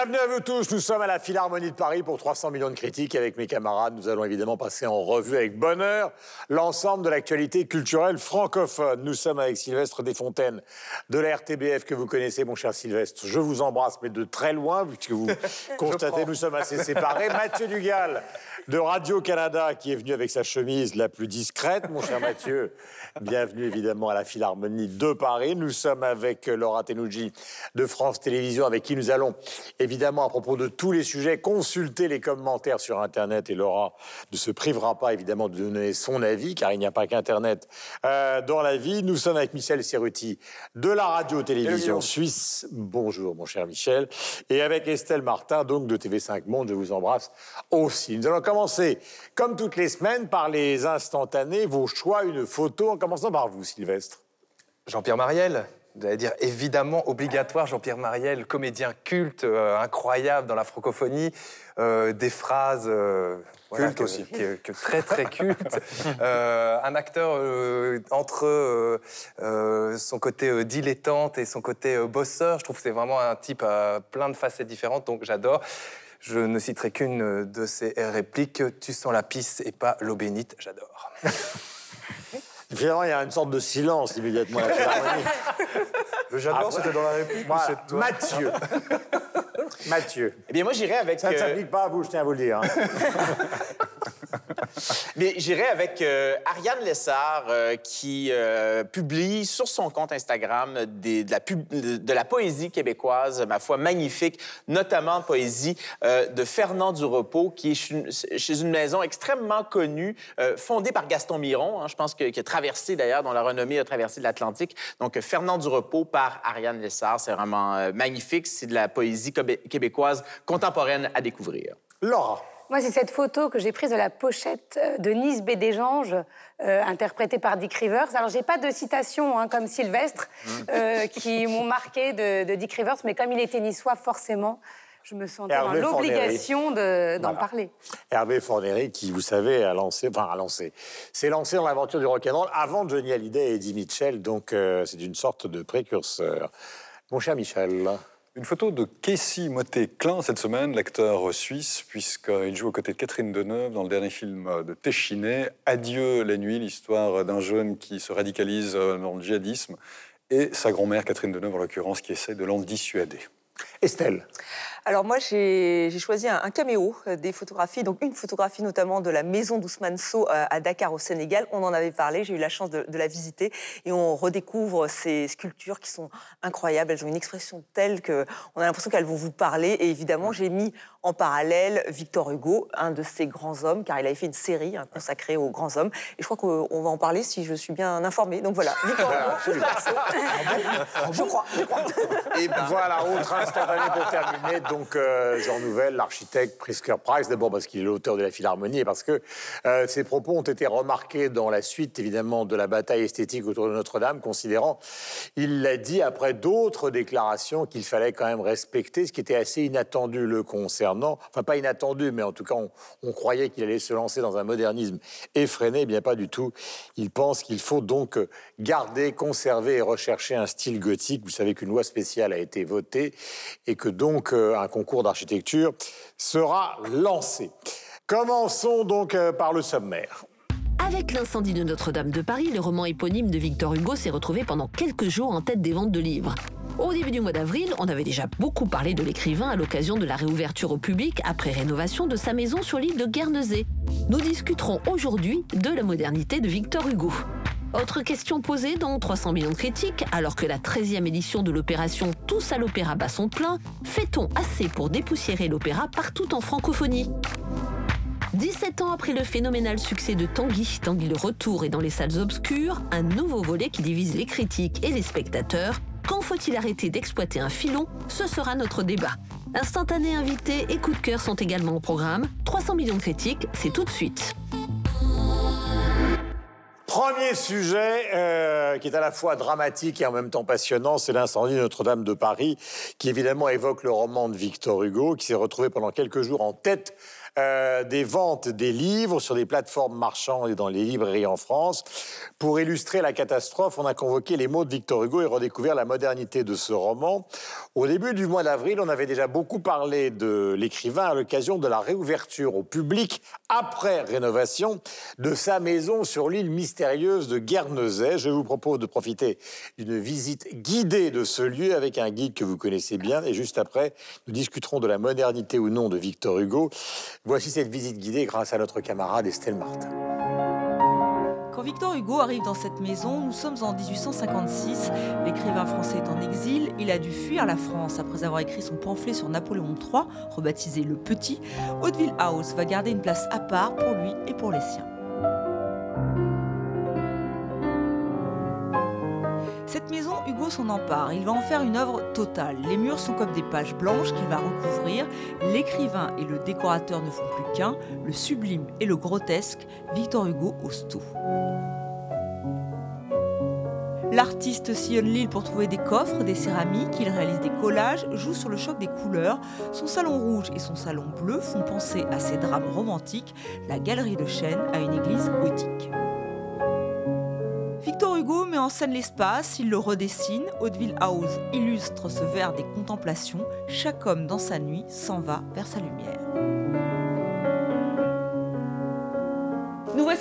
Bienvenue à vous tous. Nous sommes à la Philharmonie de Paris pour 300 millions de critiques. Avec mes camarades, nous allons évidemment passer en revue avec bonheur l'ensemble de l'actualité culturelle francophone. Nous sommes avec Sylvestre Desfontaines de la RTBF que vous connaissez, mon cher Sylvestre. Je vous embrasse, mais de très loin, puisque vous constatez, nous sommes assez séparés. Mathieu Dugal de Radio-Canada qui est venu avec sa chemise la plus discrète, mon cher Mathieu. Bienvenue évidemment à la Philharmonie de Paris. Nous sommes avec Laura Tenouji de France Télévisions, avec qui nous allons évidemment à propos de tous les sujets consulter les commentaires sur Internet. Et Laura ne se privera pas évidemment de donner son avis, car il n'y a pas qu'Internet euh, dans la vie. Nous sommes avec Michel Serruti de la Radio-Télévision Suisse. Bonjour mon cher Michel. Et avec Estelle Martin, donc de TV5 Monde, je vous embrasse aussi. Nous allons commencer, comme toutes les semaines, par les instantanés, vos choix, une photo, en commençant par vous, Sylvestre. Jean-Pierre Mariel, allez dire évidemment obligatoire, Jean-Pierre Mariel, comédien culte, euh, incroyable dans la francophonie, euh, des phrases. Euh, voilà, Culte que- aussi. que- que très très culte. Un acteur entre son côté dilettante et son côté bosseur. Je trouve que c'est vraiment un type à plein de facettes différentes, donc j'adore. Je ne citerai qu'une de ses répliques. Tu sens la pisse et pas l'eau bénite. J'adore. Finalement, il y a une sorte de silence immédiatement j'adore, Ah, c'était dans la réplique. Voilà. c'est toi Mathieu. Mathieu. Eh bien, moi, j'irai avec. Ça ne euh, s'applique pas à vous, je tiens à vous le dire. hein. mais j'irai avec euh, Ariane Lessard euh, qui euh, publie sur son compte Instagram de, la poésie québécoise, ma foi, magnifique, notamment poésie de Fernand Durepos, qui est chez- une maison extrêmement connue, fondée par Gaston Miron, hein, je pense que, qui a traversé d'ailleurs, dont la renommée a traversé l'Atlantique. Donc, Fernand Durepos par Ariane Lessard, c'est vraiment magnifique. C'est de la poésie québé- québécoise contemporaine à découvrir. Laura. Moi, c'est cette photo que j'ai prise de la pochette euh, de Nice Bédéjange, euh, interprétée par Dick Rivers. Alors, j'ai pas de citation hein, comme Sylvestre, euh, qui m'ont marqué de, de Dick Rivers, mais comme il était niçois, forcément, je me sentais dans l'obligation de- d'en Voilà. parler. Hervé Fornery, qui, vous savez, a lancé, enfin, a lancé, s'est lancé dans l'aventure du rock'n'roll avant Johnny Hallyday et Eddie Mitchell, donc euh, c'est une sorte de précurseur. Mon cher Michel, Une photo de Casey Motet-Klein cette semaine, l'acteur suisse, puisqu'il joue aux côtés de Catherine Deneuve dans le dernier film de Téchiné, Adieu la nuit, l'histoire d'un jeune qui se radicalise dans le djihadisme, et sa grand-mère, Catherine Deneuve en l'occurrence, qui essaie de l'en dissuader. Estelle. Alors moi, j'ai choisi un, un caméo euh, des photographies, donc une photographie notamment de la maison d'Ousmane Sow euh, à Dakar au Sénégal. On en avait parlé, j'ai eu la chance de, de la visiter et on redécouvre ces sculptures qui sont incroyables. Elles ont une expression telle que on a l'impression qu'elles vont vous parler. Et évidemment, j'ai mis en parallèle Victor Hugo, un de ces grands hommes, car il avait fait une série hein, consacrée aux grands hommes. Et je crois qu'on on va en parler si je suis bien informée. Donc voilà, Victor Hugo, je crois, je crois. Et voilà, autre instantané pour terminer. Donc, euh, Jean Nouvel, l'architecte Prisker Price, d'abord parce qu'il est l'auteur de la Philharmonie et parce que euh, ses propos ont été remarqués dans la suite, évidemment, de la bataille esthétique autour de Notre-Dame, considérant, il l'a dit après d'autres déclarations qu'il fallait quand même respecter, ce qui était assez inattendu le concernant. Enfin, pas inattendu, mais en tout cas, on, on croyait qu'il allait se lancer dans un modernisme effréné. Eh bien, pas du tout. Il pense qu'il faut donc garder, conserver et rechercher un style gothique. Vous savez qu'une loi spéciale a été votée et que donc euh, un concours d'architecture sera lancé. Commençons donc euh, par le sommaire. Avec l'incendie de Notre-Dame de Paris, le roman éponyme de Victor Hugo s'est retrouvé pendant quelques jours en tête des ventes de livres. Au début du mois d'avril, on avait déjà beaucoup parlé de l'écrivain à l'occasion de la réouverture au public après rénovation de sa maison sur l'île de Guernesey. Nous discuterons aujourd'hui de la modernité de Victor Hugo. Autre question posée dans 300 millions de critiques, alors que la 13e édition de l'opération Tous à l'opéra bat son plein, fait-on assez pour dépoussiérer l'opéra partout en francophonie? 17 ans après le phénoménal succès de Tanguy, Tanguy le retour et dans les salles obscures, un nouveau volet qui divise les critiques et les spectateurs. Quand faut-il arrêter d'exploiter un filon? Ce sera notre débat. Instantané invité et coup de cœur sont également au programme. 300 millions de critiques, c'est tout de suite. Premier sujet euh, qui est à la fois dramatique et en même temps passionnant, c'est l'incendie de Notre-Dame de Paris, qui évidemment évoque le roman de Victor Hugo, qui s'est retrouvé pendant quelques jours en tête euh, des ventes des livres sur des plateformes marchandes et dans les librairies en France. Pour illustrer la catastrophe, on a convoqué les mots de Victor Hugo et redécouvert la modernité de ce roman. Au début du mois d'avril, on avait déjà beaucoup parlé de l'écrivain à l'occasion de la réouverture au public après rénovation de sa maison sur l'île mystérieuse de Guernesey. Je vous propose de profiter d'une visite guidée de ce lieu avec un guide que vous connaissez bien. Et juste après, nous discuterons de la modernité ou non de Victor Hugo. Voici cette visite guidée grâce à notre camarade Estelle Martin. Quand Victor Hugo arrive dans cette maison, nous sommes en 1856. L'écrivain français est en exil. Il a dû fuir la France après avoir écrit son pamphlet sur Napoléon III, rebaptisé Le Petit. Hauteville House va garder une place à part pour lui et pour les siens. Cette maison, Hugo s'en empare. Il va en faire une œuvre totale. Les murs sont comme des pages blanches qu'il va recouvrir. L'écrivain et le décorateur ne font plus qu'un. Le sublime et le grotesque, Victor Hugo ose. L'artiste sillonne l'île pour trouver des coffres, des céramiques, il réalise des collages, joue sur le choc des couleurs. Son salon rouge et son salon bleu font penser à ses drames romantiques. La galerie de Chêne à une église gothique. Hugo met en scène l'espace, il le redessine. Hauteville House illustre ce vers des contemplations. Chaque homme dans sa nuit s'en va vers sa lumière.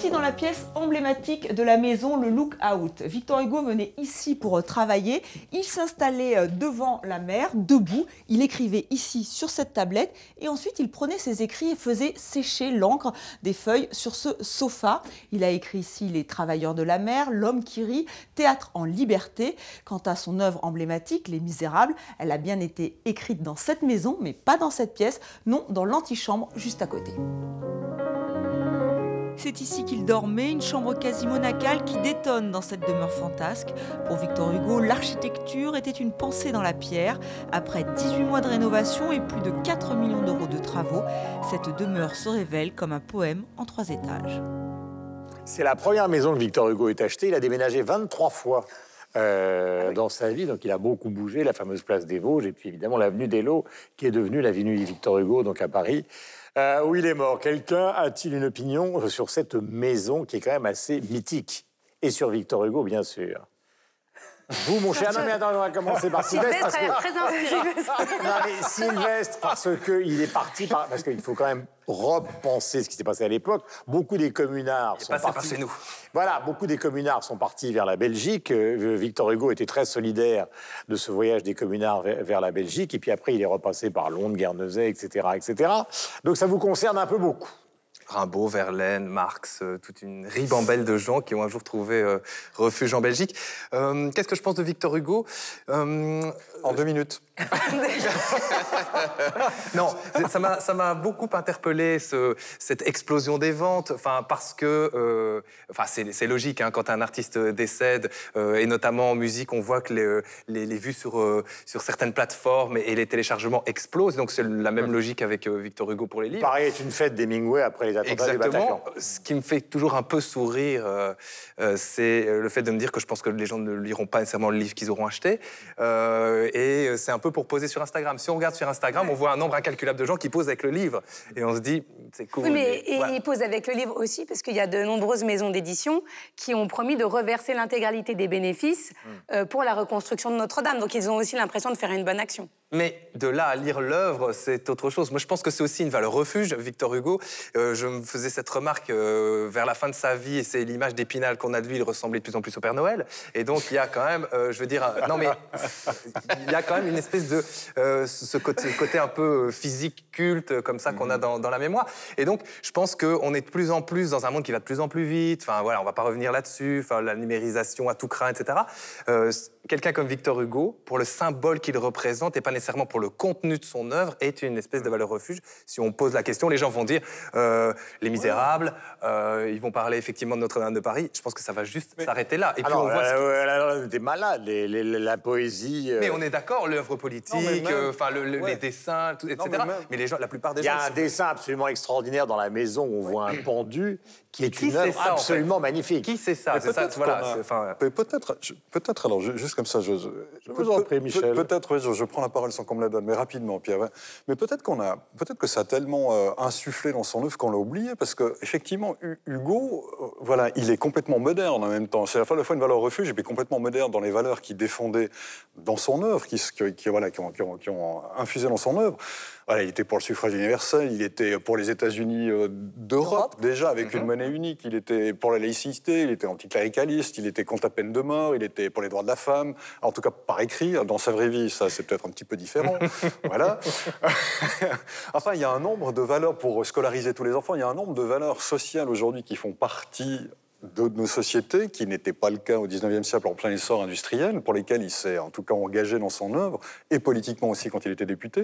Voici dans la pièce emblématique de la maison, le Look Out. Victor Hugo venait ici pour travailler. Il s'installait euh, devant la mer, debout. Il écrivait ici sur cette tablette et ensuite il prenait ses écrits et faisait sécher l'encre des feuilles sur ce sofa. Il a écrit ici Les Travailleurs de la mer, L'homme qui rit, Théâtre en liberté. Quant à son œuvre emblématique, Les Misérables, elle a bien été écrite dans cette maison, mais pas dans cette pièce, non, dans l'antichambre juste à côté. C'est ici qu'il dormait, une chambre quasi monacale qui détonne dans cette demeure fantasque. Pour Victor Hugo, l'architecture était une pensée dans la pierre. Après 18 mois de rénovation et plus de 4 millions d'euros de travaux, cette demeure se révèle comme un poème en trois étages. C'est la première maison que Victor Hugo ait achetée. Il a déménagé 23 fois. euh, dans sa vie, donc il a beaucoup bougé, la fameuse place des Vosges, et puis évidemment l'avenue des Lots, qui est devenue l'avenue Victor Hugo, donc à Paris, euh, où il est mort. Quelqu'un a-t-il une opinion sur cette maison qui est quand même assez mythique? Et sur Victor Hugo, bien sûr. Vous, mon cher. Non, mais attends, on va commencer par Sylvestre. Sylvestre Parce que... très inspiré. Non, mais Sylvestre, parce qu'il est parti, par... parce qu'il faut quand même repenser ce qui s'est passé à l'époque. Beaucoup des communards sont passé par partis. chez nous. Voilà, beaucoup des communards sont partis vers la Belgique. Euh, Victor Hugo était très solidaire de ce voyage des communards vers, vers la Belgique. Et puis après, il est repassé par Londres, Guernesey, etc., etc. Donc ça vous concerne un peu beaucoup. Rimbaud, Verlaine, Marx, euh, toute une ribambelle de gens qui ont un jour trouvé euh, refuge en Belgique. Euh, Qu'est-ce que je pense de Victor Hugo? En deux minutes. Non, ça m'a- beaucoup interpellé ce- cette explosion des ventes, enfin parce que, euh, enfin c'est logique hein, quand un artiste décède euh, et notamment en musique, on voit que les, les- les vues sur euh, sur certaines plateformes et, et les téléchargements explosent. Donc c'est la même logique avec Victor Hugo pour les livres. Pareil est une fête d'Hemingway après les attentats du. Exactement. Ce qui me fait toujours un peu sourire, c'est le fait de me dire que je pense que les gens ne liront pas nécessairement le livre qu'ils auront acheté. Euh, et c'est un peu pour poser sur Instagram. Si on regarde sur Instagram, on voit un nombre incalculable de gens qui posent avec le livre. Et on se dit, c'est cool. Oui, mais mais et voilà. il pose avec le livre aussi, parce qu'il y a de nombreuses maisons d'édition qui ont promis de reverser l'intégralité des bénéfices Hmm. euh, pour la reconstruction de Notre-Dame. Donc ils ont aussi l'impression de faire une bonne action. Mais de là à lire l'œuvre, c'est autre chose. Moi, je pense que c'est aussi une valeur refuge. Victor Hugo, euh, je me faisais cette remarque euh, vers la fin de sa vie, et c'est l'image d'Épinal qu'on a de lui, il ressemblait de plus en plus au Père Noël. Et donc, il y a quand même, euh, je veux dire, non mais, il y a quand même une espèce de, ce côté, côté un peu physique, culte, comme ça, qu'on a dans, dans la mémoire. Et donc, je pense qu'on est de plus en plus dans un monde qui va de plus en plus vite. Enfin, voilà, on va pas revenir là-dessus. Enfin, la numérisation à tout craint, etc. Quelqu'un comme Victor Hugo, pour le symbole qu'il représente et pas nécessairement pour le contenu de son œuvre, est une espèce de valeur refuge. Si on pose la question, les gens vont dire euh, Les Misérables, euh, ils vont parler effectivement de Notre-Dame de Paris. Je pense que ça va juste s'arrêter là. Et puis Alors, on voit. ce qui- euh, là, là, t'es malade, les- les- la poésie. euh, Mais on est d'accord, l'œuvre politique, Non, mais même- euh, enfin le- le- Ouais. les dessins, tout- etc. mais mais, même- les gens, la plupart des Il y gens. a un sont- dessin absolument extraordinaire dans la maison où on voit un pendu qui est Qui une œuvre ça, en fait absolument magnifique. Qui c'est ça Mais C'est ça, peut-être voilà. enfin, Mais Peut-être, je- peut-être alors, ju- juste comme ça, je, je, vous en prie, Michel. Peut-être, oui, je, je prends la parole sans qu'on me la donne, mais rapidement, Pierre. Ouais. Mais peut-être qu'on a, peut-être que ça a tellement euh, insufflé dans son œuvre qu'on l'a oublié, parce que effectivement, Hu- Hugo, euh, voilà, il est complètement moderne en même temps. C'est à la fois une valeur refuge, et puis complètement moderne dans les valeurs qu'il défendait dans son œuvre, qui, qui- voilà, qui, ont, qui ont- qui ont infusé dans son œuvre. Voilà, il était pour le suffrage universel, il était pour les États-Unis euh, d'Europe, déjà avec une monnaie unique, il était pour la laïcité, il était anticléricaliste, il était contre la peine de mort, il était pour les droits de la femme, en tout cas par écrit. Dans sa vraie vie, ça c'est peut-être un petit peu différent. voilà. enfin, il y a un nombre de valeurs pour scolariser tous les enfants, il y a un nombre de valeurs sociales aujourd'hui qui font partie de nos sociétés, qui n'était pas le cas au 19e siècle en plein essor industriel, pour lesquels il s'est en tout cas engagé dans son œuvre, et politiquement aussi quand il était député,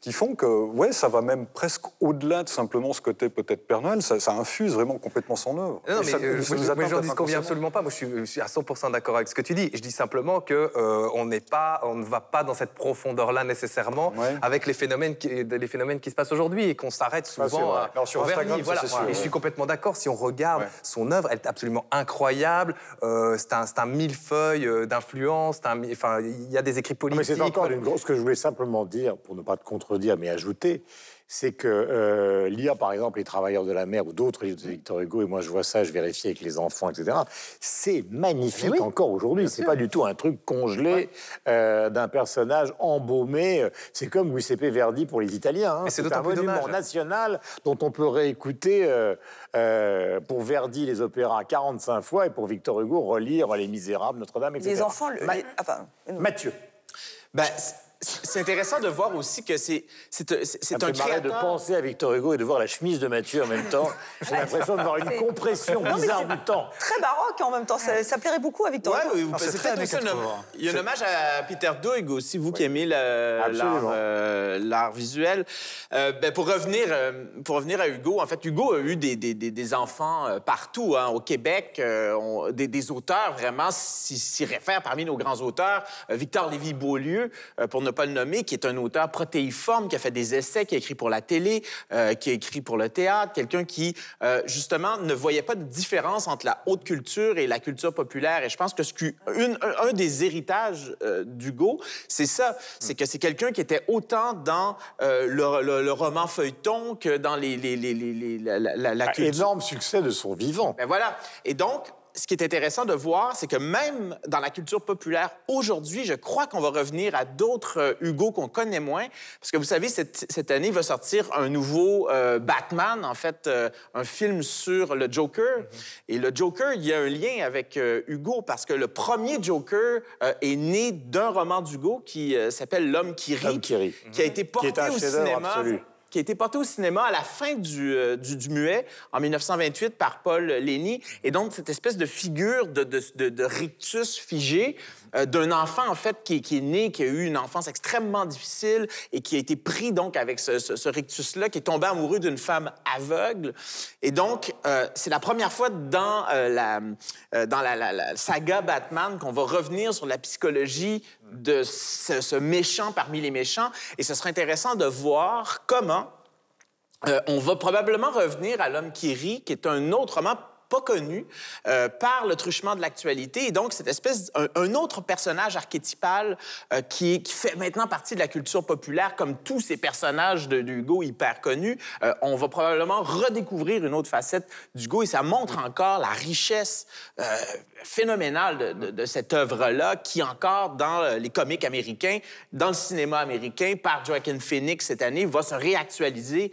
qui font que, ouais, ça va même presque au-delà de simplement ce côté peut-être Père Noël, ça, ça infuse vraiment complètement son œuvre. Non, Et mais ça- euh, ça moi, j'en disconviens absolument pas. Moi, je suis, je suis à 100% d'accord avec ce que tu dis. Je dis simplement que euh, on n'est pas, on ne va pas dans cette profondeur-là nécessairement Ouais. avec les phénomènes, qui, les phénomènes qui se passent aujourd'hui et qu'on s'arrête souvent vrai. à, Alors, sur Instagram, vernis. Voilà. et je suis complètement d'accord. Si on regarde Ouais. son œuvre, elle absolument incroyable. Euh, c'est un, un millefeuille euh, d'influence. Enfin, il y a des écrits Non, politiques. Mais c'est encore une grosse. Ce que je voulais simplement dire, pour ne pas te contredire, mais ajouter, c'est que euh, lire, par exemple, Les Travailleurs de la mer ou d'autres livres de Victor Hugo, et moi je vois ça, je vérifie avec les enfants, etc., c'est magnifique encore aujourd'hui. C'est pas du tout un truc congelé euh, d'un personnage embaumé. C'est comme Giuseppe Verdi pour les Italiens. hein. C'est un monument dommage. national dont on peut réécouter euh, euh, pour Verdi les opéras 45 fois et pour Victor Hugo relire Les Misérables, Notre-Dame, etc. Les enfants, le- Ma- les- enfin, non. Mathieu. Ben, c- c'est intéressant de voir aussi que c'est c'est un- marrer de créateur. penser à Victor Hugo et de voir la chemise de Mathieu en même temps. J'ai l'impression de voir une compression bizarre c'est- du temps. Très baroque en même temps, ça, ça plairait beaucoup à Victor Ouais, Hugo. oui, Ah, c'est très 80. il y a un hommage à Peter Doig aussi, vous qui aimez l'art euh, l'art visuel. Euh, ben, pour, revenir, euh, pour revenir à Hugo, en fait, Hugo a eu des, des- des- des enfants euh, partout. hein. Au Québec, euh, on- des, des auteurs vraiment s'y réfèrent parmi nos grands auteurs. Victor Lévy-Beaulieu, pour ne pas le nommer, qui est un auteur protéiforme, qui a fait des essais, qui a écrit pour la télé, euh, qui a écrit pour le théâtre, quelqu'un qui, euh, justement, ne voyait pas de différence entre la haute culture et la culture populaire. Et je pense que ce une- un, un des héritages euh, d'Hugo, c'est ça, c'est que c'est quelqu'un qui était autant dans euh, le, le- le roman feuilleton que dans les, les- les- les- les- la, la- la- la Ah, culture. énorme succès de son vivant. Ben voilà. Et donc, ce qui est intéressant de voir, c'est que même dans la culture populaire aujourd'hui, je crois qu'on va revenir à d'autres euh, Hugo qu'on connaît moins. Parce que vous savez, cette, cette année va sortir un nouveau euh, Batman, en fait, euh, un film sur le Joker. Et le Joker, il y a un lien avec euh, Hugo parce que le premier Joker est né d'un roman d'Hugo qui s'appelle L'homme qui rit, qui rit. qui a été porté est un au cinéma absolu. Qui a été porté au cinéma à la fin du, euh, du, muet en 1928 par Paul Lény. Et donc, cette espèce de figure de, de, de- de rictus figé euh, d'un enfant, en fait, qui, est né, qui a eu une enfance extrêmement difficile et qui a été pris, donc, avec ce, rictus-là, qui est tombé amoureux d'une femme aveugle. Et donc, euh, c'est la première fois dans, euh, la, saga Batman qu'on va revenir sur la psychologie de ce, méchant parmi les méchants. Et ce serait intéressant de voir comment on va probablement revenir à L'homme qui rit, qui est un autre roman pas connu euh, par le truchement de l'actualité. Et donc, cette espèce, un, autre personnage archétypal euh, qui, fait maintenant partie de la culture populaire, comme tous ces personnages de, d'Hugo hyper connus. Euh, on va probablement redécouvrir une autre facette d'Hugo et ça montre encore la richesse phénoménale de, de- cette œuvre-là qui, encore dans les comics américains, dans le cinéma américain, par Joaquin Phoenix cette année, va se réactualiser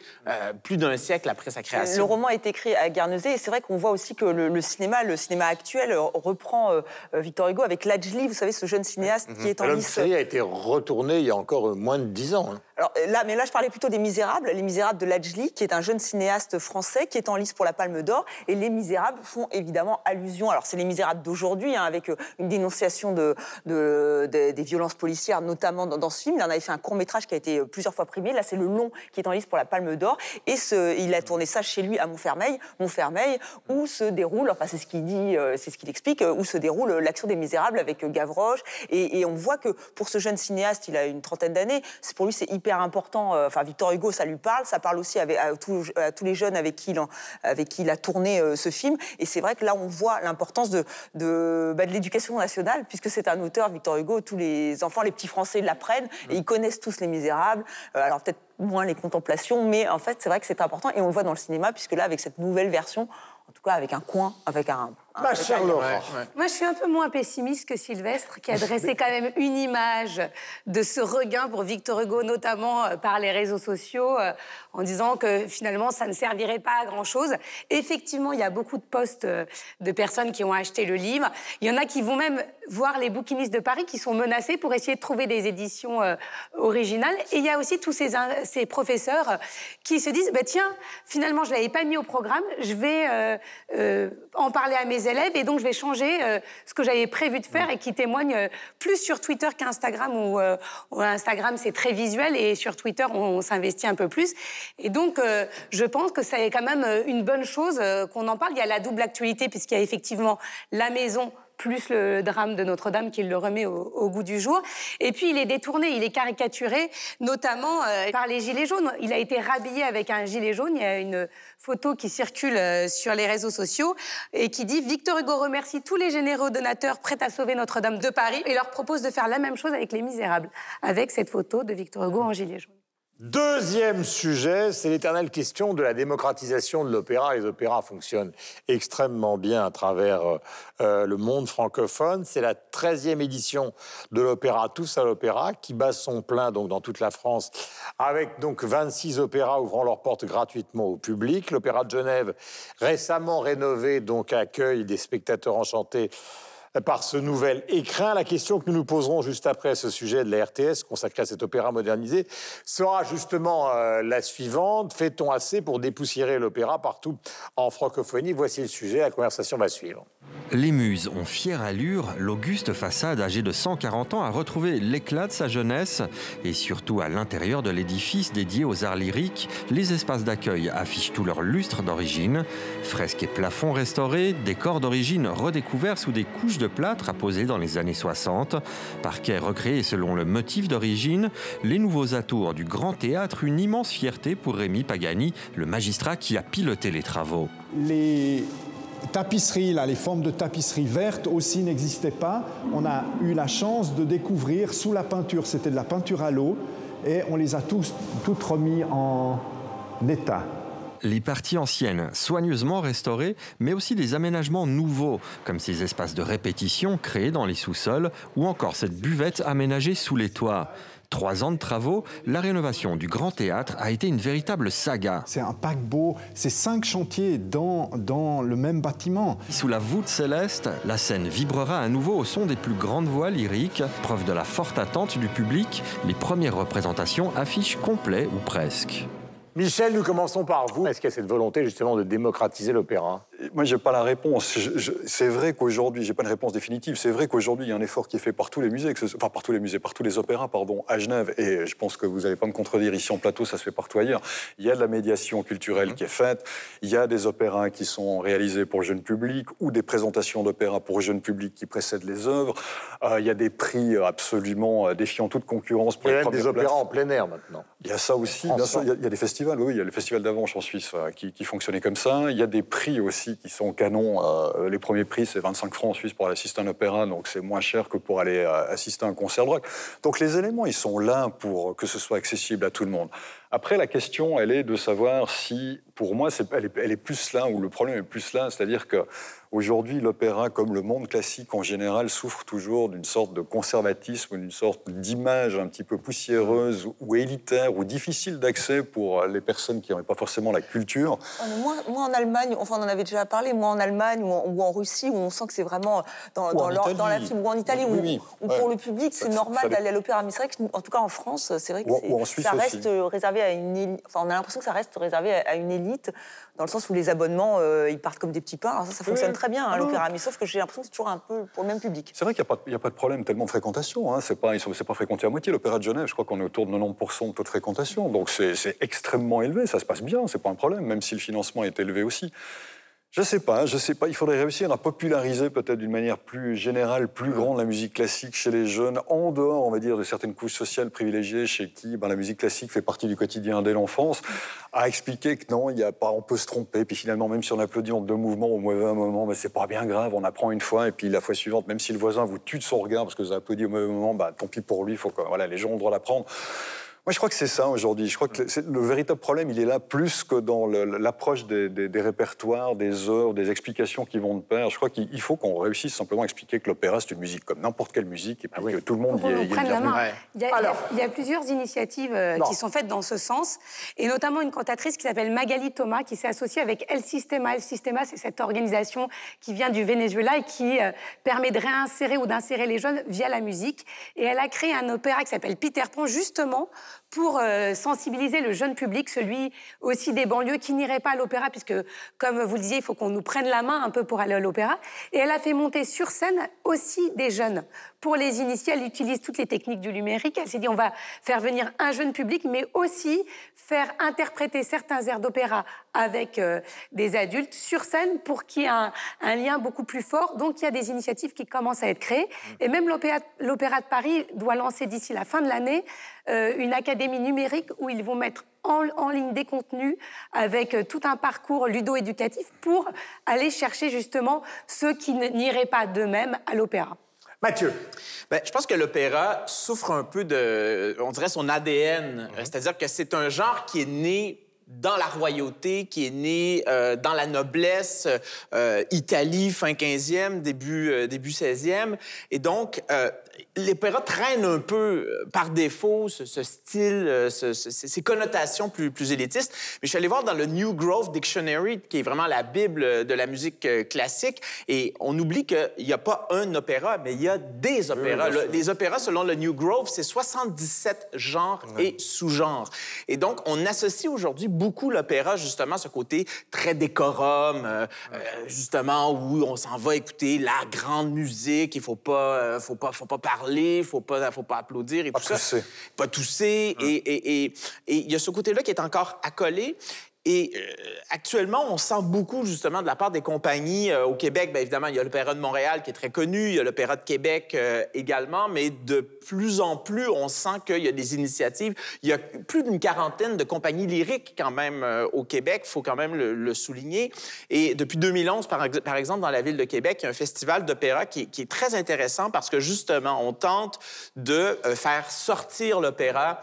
plus d'un siècle après sa création. Le roman est écrit à Guernesey et c'est vrai qu'on voit aussi que le, le cinéma, le cinéma actuel euh, reprend euh, euh, Victor Hugo avec Lajli, vous savez, ce jeune cinéaste qui est en lice. a été retourné il y a encore moins de 10 ans. hein. Alors euh, là, mais là, je parlais plutôt des Misérables, Les Misérables de Lajli, qui est un jeune cinéaste français qui est en lice pour la Palme d'Or. Et Les Misérables font évidemment allusion. Alors c'est Les Misérables d'aujourd'hui, hein, avec euh, une dénonciation de, de- de- des violences policières, notamment dans, ce film. Il en avait fait un court métrage qui a été euh, plusieurs fois primé. Là, c'est le long qui est en lice pour la Palme d'Or. Et il a tourné ça chez lui à Montfermeil, Montfermeil, où se déroule, enfin c'est ce qu'il dit, c'est ce qu'il explique, où se déroule l'action des Misérables avec Gavroche. Et, et on voit que pour ce jeune cinéaste, il a une trentaine d'années, pour lui c'est hyper important. euh, Enfin, Victor Hugo, ça lui parle. Ça parle aussi avec, à, tous, à tous les jeunes avec qui il, en- avec qui il a tourné euh, ce film. Et c'est vrai que là, on voit l'importance de, de, bah, de l'éducation nationale, puisque c'est un auteur, Victor Hugo. Tous les enfants, les petits Français l'apprennent et ils connaissent tous Les Misérables. Euh, alors peut-être moins les contemplations, mais en fait, c'est vrai que c'est important. Et on le voit dans le cinéma, puisque là, avec cette nouvelle version, en tout cas avec un coin, avec un. Un- Ma chère Laura. Moi, je suis un peu moins pessimiste que Sylvestre, qui a dressé quand même une image de ce regain pour Victor Hugo, notamment euh, par les réseaux sociaux, euh, en disant que finalement, ça ne servirait pas à grand-chose. Effectivement, il y a beaucoup de posts euh, de personnes qui ont acheté le livre. Il y en a qui vont même voir les bouquinistes de Paris qui sont menacés pour essayer de trouver des éditions originales. Et il y a aussi tous ces, professeurs qui se disent, bah, tiens, finalement, je ne l'avais pas mis au programme, je vais euh, euh, en parler à mes élèves et donc je vais changer euh, ce que j'avais prévu de faire et qui témoigne euh, plus sur Twitter qu'Instagram où, euh, où Instagram c'est très visuel et sur Twitter on, on s'investit un peu plus. Et donc je pense que c'est quand même une bonne chose qu'on en parle. Il y a la double actualité puisqu'il y a effectivement la maison plus le drame de Notre-Dame qui le remet au, goût du jour. Et puis il est détourné, il est caricaturé, notamment euh, par les gilets jaunes. Il a été rhabillé avec un gilet jaune. Il y a une photo qui circule euh, sur les réseaux sociaux et qui dit Victor Hugo remercie tous les généreux donateurs prêts à sauver Notre-Dame de Paris et leur propose de faire la même chose avec les Misérables, avec cette photo de Victor Hugo en gilet jaune. Deuxième sujet, c'est l'éternelle question de la démocratisation de l'opéra. Les opéras fonctionnent extrêmement bien à travers euh, euh, le monde francophone. C'est la 13e édition de l'opéra Tous à l'opéra qui bat son plein donc dans toute la France avec donc 26 opéras ouvrant leurs portes gratuitement au public. L'opéra de Genève, récemment rénové, donc accueille des spectateurs enchantés par ce nouvel écrin. La question que nous nous poserons juste après ce sujet de la RTS consacré à cet opéra modernisé sera justement euh, la suivante. Fait-on assez pour dépoussiérer l'opéra partout en francophonie? Voici le sujet, la conversation va suivre. Les Muses ont fière allure, l'auguste façade âgée de 140 ans a retrouvé l'éclat de sa jeunesse et surtout à l'intérieur de l'édifice dédié aux arts lyriques, les espaces d'accueil affichent tout leur lustre d'origine. Fresques et plafonds restaurés, décors d'origine redécouverts sous des couches de plâtre apposées dans les années 60, parquets recréés selon le motif d'origine, les nouveaux atours du Grand Théâtre, une immense fierté pour Rémi Pagani, le magistrat qui a piloté les travaux. Les tapisseries, là, les formes de tapisserie vertes aussi n'existaient pas. On a eu la chance de découvrir sous la peinture, c'était de la peinture à l'eau, et on les a tous toutes remis en état. Les parties anciennes, soigneusement restaurées, mais aussi des aménagements nouveaux, comme ces espaces de répétition créés dans les sous-sols, ou encore cette buvette aménagée sous les toits. Trois ans de travaux, la rénovation du Grand Théâtre a été une véritable saga. C'est un paquebot, c'est cinq chantiers dans, dans le même bâtiment. Sous la voûte céleste, la scène vibrera à nouveau au son des plus grandes voix lyriques, preuve de la forte attente du public. Les premières représentations affichent complet ou presque. Michel, nous commençons par vous. Est-ce qu'il y a cette volonté justement de démocratiser l'opéra? Moi, j'ai pas la réponse. Je- je- c'est vrai qu'aujourd'hui, j'ai pas une réponse définitive. C'est vrai qu'aujourd'hui, il y a un effort qui est fait par tous les musées, ce enfin par tous les musées, par tous les opéras, pardon, à Genève. Et je pense que vous n'allez pas me contredire ici en plateau, ça se fait partout ailleurs. Il y a de la médiation culturelle qui est faite. Il y a des opéras qui sont réalisés pour le jeune public ou des présentations d'opéras pour le jeune public qui précèdent les œuvres. Euh, il y a des prix absolument euh, défiant toute concurrence pour Il y a les même des opéras places. en plein air maintenant. Il y a ça aussi, bien sûr. Ensemble. Il y, a, il y a des festivals, oui, il y a le festival d'Avanche en Suisse euh, qui, qui fonctionnait comme ça. Il y a des prix aussi qui sont canons. Euh, les premiers prix, c'est 25 francs en Suisse pour aller assister à un opéra, donc c'est moins cher que pour aller euh, assister à un concert de rock. Donc les éléments, ils sont là pour que ce soit accessible à tout le monde. Après, la question, elle est de savoir si, pour moi, elle, est, elle est plus là, ou le problème est plus là, c'est-à-dire que Aujourd'hui, l'opéra, comme le monde classique en général, souffre toujours d'une sorte de conservatisme, d'une sorte d'image un petit peu poussiéreuse ou élitaire ou difficile d'accès pour les personnes qui n'ont pas forcément la culture. Moi, moi, en Allemagne, enfin on en avait déjà parlé, moi en Allemagne ou en, ou en Russie, où on sent que c'est vraiment dans, Ou dans, en leur- Italie. dans la film, ou en Italie, Oui, où, oui, où ouais. pour le public c'est normal d'aller à l'opéra. Mais c'est vrai que, en tout cas en France, c'est vrai que Ou- ça reste réservé à une élite. Enfin, on a l'impression que ça reste réservé à une élite, dans le sens où les abonnements, euh, ils partent comme des petits pains. Ça, ça fonctionne oui. très bien, hein, Ah l'opéra. Mais sauf que j'ai l'impression que c'est toujours un peu pour le même public. C'est vrai qu'il n'y a, pas- a de problème tellement de fréquentation. Hein. C'est pas, c'est pas fréquenté à moitié. L'Opéra de Genève, je crois qu'on est autour de 90% de taux de fréquentation. Donc c'est c'est extrêmement élevé. Ça se passe bien. C'est pas un problème, même si le financement est élevé aussi. Je sais pas, je sais pas. Il faudrait réussir à populariser peut-être d'une manière plus générale, plus grande la musique classique chez les jeunes, en dehors, on va dire, de certaines couches sociales privilégiées chez qui ben, la musique classique fait partie du quotidien dès l'enfance, à expliquer que non, il y a pas, on peut se tromper. Puis finalement, même si on applaudit en deux mouvements au mauvais moment, mais c'est pas bien grave. On apprend une fois et puis la fois suivante, même si le voisin vous tue de son regard parce que vous avez applaudi au mauvais moment, bah, tant pis pour lui. Faut que, voilà, les gens ont le droit d'apprendre. Moi, je crois que c'est ça aujourd'hui. Je crois que c'est- le véritable problème, il est là plus que dans l'approche des, des- des répertoires, des œuvres, des explications qui vont de pair. Je crois qu'il il faut qu'on réussisse simplement à expliquer que l'opéra, c'est une musique comme n'importe quelle musique et puis que tout le monde y est, y est prenne la main. Ouais. Il, y a, Alors. il y a- plusieurs initiatives euh, Non. qui sont faites dans ce sens, et notamment une cantatrice qui s'appelle Magali Thomas, qui s'est associée avec El Sistema. El Sistema, c'est cette organisation qui vient du Venezuela et qui euh, permet de réinsérer ou d'insérer les jeunes via la musique. Et elle a créé un opéra qui s'appelle Peter Pan, justement pour euh, sensibiliser le jeune public, celui aussi des banlieues qui n'irait pas à l'opéra, puisque, comme vous le disiez, il faut qu'on nous prenne la main un peu pour aller à l'opéra. Et elle a fait monter sur scène aussi des jeunes. Pour les initier, elle utilise toutes les techniques du numérique. Elle s'est dit, on va faire venir un jeune public, mais aussi faire interpréter certains airs d'opéra avec euh, des adultes sur scène pour qu'il y ait un, un lien beaucoup plus fort. Donc, il y a des initiatives qui commencent à être créées. Et même l'Opéra de Paris doit lancer d'ici la fin de l'année euh, une académie numérique où ils vont mettre en, en ligne des contenus avec euh, tout un parcours ludo-éducatif pour aller chercher justement ceux qui n'iraient pas d'eux-mêmes à l'opéra. Mathieu. Ben, je pense que l'opéra souffre un peu de, on dirait, son ADN. Euh, C'est-à-dire que c'est un genre qui est né dans la royauté, qui est né euh, dans la noblesse, euh, Italie, fin 15e, début, euh, début 16e. Et donc, euh, l'opéra traîne un peu euh, par défaut ce, ce style, euh, ce- ce- ces connotations plus, plus élitistes. Mais je suis allé voir dans le New Grove Dictionary, qui est vraiment la Bible de la musique euh, classique, et on oublie qu'il n'y a pas un opéra, mais il y a des opéras. Le- les opéras, selon le New Grove, c'est 77 genres et sous-genres. Et donc, on associe aujourd'hui beaucoup l'opéra, justement, à ce côté très décorum, justement, où on s'en va écouter la grande musique, il faut pas, faut pas, faut pas parler, il faut pas, faut pas applaudir et Pas tout ça. Pas tousser. Et- Et et- et il y a ce côté-là qui est encore accolé. Et euh, actuellement, on sent beaucoup, justement, de la part des compagnies. euh, au Québec, bien évidemment, il y a l'Opéra de Montréal qui est très connu, il y a l'Opéra de Québec euh, également, mais de plus en plus, on sent qu'il y a des initiatives. Il y a plus d'une quarantaine de compagnies lyriques, quand même, au Québec, il faut quand même le, souligner. Et depuis 2011, par, ex- par exemple, dans la ville de Québec, il y a un festival d'opéra qui, qui est très intéressant parce que, justement, on tente de faire sortir l'opéra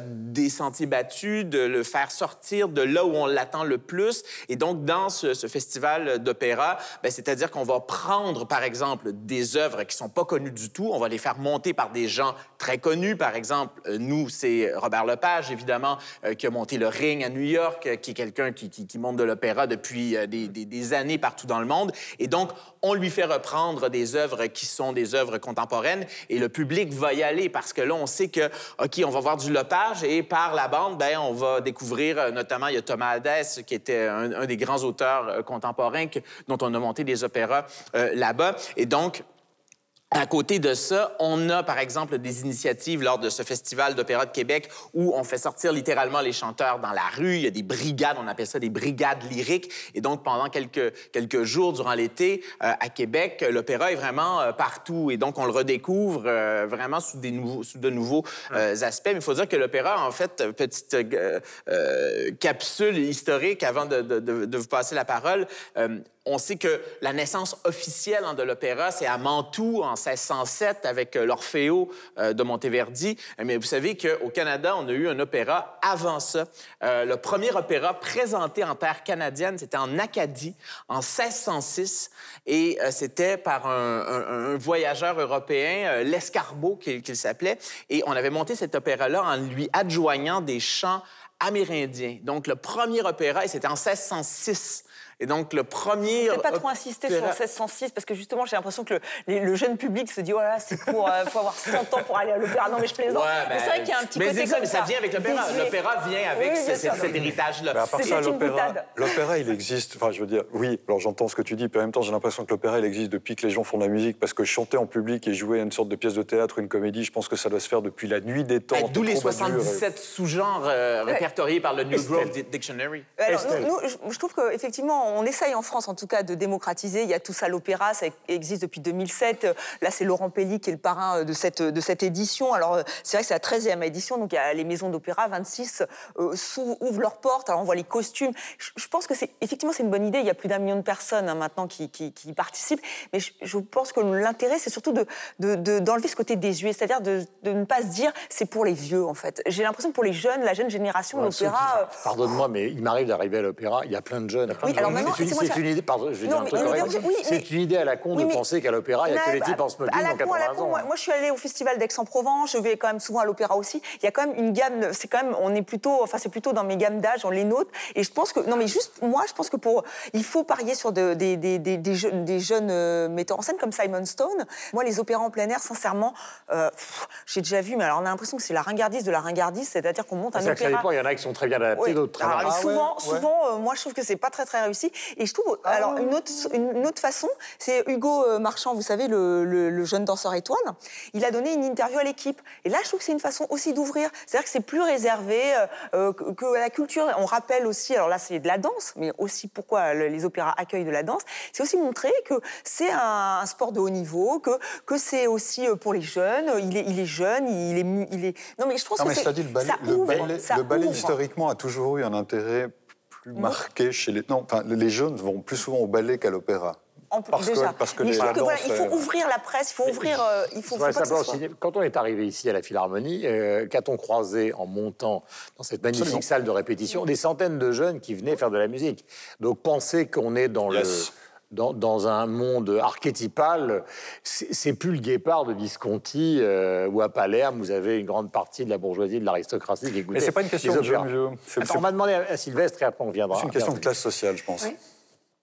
des sentiers battus, de le faire sortir de là où on l'attend le plus. Et donc, dans ce, festival d'opéra, ben, c'est-à-dire qu'on va prendre, par exemple, des œuvres qui sont pas connues du tout, on va les faire monter par des gens très connus. Par exemple, euh, nous, c'est Robert Lepage, évidemment, euh, qui a monté le Ring à New York, euh, qui est quelqu'un qui, monte de l'opéra depuis des, années partout dans le monde. Et donc, on lui fait reprendre des œuvres qui sont des œuvres contemporaines et le public va y aller parce que là, on sait que, OK, on va voir du Lepage et par la bande, ben, on va découvrir, notamment, il y a Thomas Qui était un, des grands auteurs euh, contemporains dont on a monté des opéras euh, là-bas. Et donc, à côté de ça, on a par exemple des initiatives lors de ce festival d'opéra de Québec où on fait sortir littéralement les chanteurs dans la rue. Il y a des brigades, on appelle ça des brigades lyriques. Et donc pendant quelques, quelques jours durant l'été euh, à Québec, l'opéra est vraiment euh, partout. Et donc on le redécouvre euh, vraiment sous, des nouveaux, sous de nouveaux aspects. Mais il faut dire que l'opéra, en fait, petite capsule historique avant de, de- de- de vous passer la parole. On sait que la naissance officielle hein, de l'opéra, c'est à Mantoue en 1607 avec euh, l'Orfeo euh, de Monteverdi. Mais vous savez qu'au Canada, on a eu un opéra avant ça. Euh, le premier opéra présenté en terre canadienne, c'était en Acadie en 1606 et c'était par un, voyageur européen, euh, l'Escarbeau qu'il qu'il s'appelait. Et on avait monté cet opéra-là en lui adjoignant des chants amérindiens. Donc le premier opéra, et c'était en 1606. Et donc, le premier. Je pas trop insister sur opéra- 1606 parce que justement, j'ai l'impression que le, les- le jeune public se dit oh là là, c'est pour euh, faut avoir 100 ans pour aller à l'opéra. Non mais je plaisante. Ouais, mais c'est vrai qu'il y a un petit mais côté c'est ça, comme mais ça vient avec l'opéra. L'opéra vient avec Oui, ce- bien ce- sûr. cet héritage-là. Mais à part ça, l'opéra, il existe. Enfin, je veux dire, oui, alors j'entends ce que tu dis, puis en même temps, j'ai l'impression que l'opéra, il existe depuis que les gens font de la musique, parce que chanter en public et jouer à une sorte de pièce de théâtre, une comédie, je pense que ça doit se faire depuis la nuit des temps. Ben, D'où les troubadours et- 77 sous-genres euh, répertoriés par le New. Grove Di- Dictionary. Alors, nous, je trouve qu'effectivement, on essaye en France, en tout cas, de démocratiser. Il y a tout ça l'opéra, ça existe depuis 2007. Là, c'est Laurent Pelli qui est le parrain de cette, de cette édition. Alors, c'est vrai que c'est la 13e édition, donc il y a les maisons d'opéra, 26, euh, ouvrent leurs portes. Alors, on voit les costumes. Je, pense que c'est effectivement, c'est une bonne idée. Il y a plus d'un million de personnes hein, maintenant qui, qui, participent. Mais je, pense que l'intérêt, c'est surtout d'enlever de, de, ce côté désuet, c'est-à-dire de, ne pas se dire c'est pour les vieux, en fait. J'ai l'impression que pour les jeunes, la jeune génération, l'opéra. Euh, Pardonne-moi, mais il m'arrive d'arriver à l'opéra, il y a plein de jeunes. Plein oui, de alors c'est une, idée, pardon, je une à la con de penser qu'à l'opéra, il y a que les types en smoking en 80 ans. Moi, je suis allée au festival d'Aix-en-Provence, je vais quand même souvent à l'opéra aussi. Il y a quand même une gamme, c'est quand même, on est plutôt, enfin, c'est plutôt dans mes gammes d'âge, on les note. Et je pense que, non, mais juste, moi, je pense que pour, il faut parier sur des, des, des, des, jeunes, des jeunes euh, metteurs en scène comme Simon Stone. Moi, les opéras en plein air, sincèrement, euh, j'ai déjà vu, mais alors on a l'impression que c'est la ringardise de la ringardise, c'est-à-dire qu'on monte un opéra. il y en a qui sont très bien adaptés, d'autres très mal. souvent, souvent euh, moi, je trouve que c'est pas très très réussi. Et je trouve, ah alors une autre, une autre façon, c'est Hugo Marchand, vous savez, le, le, jeune danseur étoile. Il a donné une interview à l'équipe. Et là, je trouve que c'est une façon aussi d'ouvrir. C'est-à-dire que c'est plus réservé, euh, que, la culture. On rappelle aussi, alors là, c'est de la danse, mais aussi pourquoi les opéras accueillent de la danse. C'est aussi montrer que c'est un, sport de haut niveau, que, que c'est aussi pour les jeunes. Il est, il est jeune, il est, il est. Non, mais je trouve que c'est. Dit, le ballet, le ballet, historiquement a toujours eu un intérêt plus marqué chez les. Non, enfin, les jeunes vont plus souvent au ballet qu'à l'opéra. parce, Que, parce que, les voilà, il faut ouvrir la presse, il faut ouvrir. Euh, il faut, quand on est arrivé ici à la Philharmonie, euh, qu'a-t-on croisé en montant dans cette magnifique salle de répétition des centaines de jeunes qui venaient faire de la musique? Donc penser qu'on est dans le dans, un monde archétypal, c'est plus le guépard de Visconti euh, ou à Palerme, vous avez une grande partie de la bourgeoisie, de l'aristocratie qui écoute. Mais c'est pas une question de vieux. on m'a demandé à Sylvestre et après on viendra. C'est une question de classe sociale, je pense.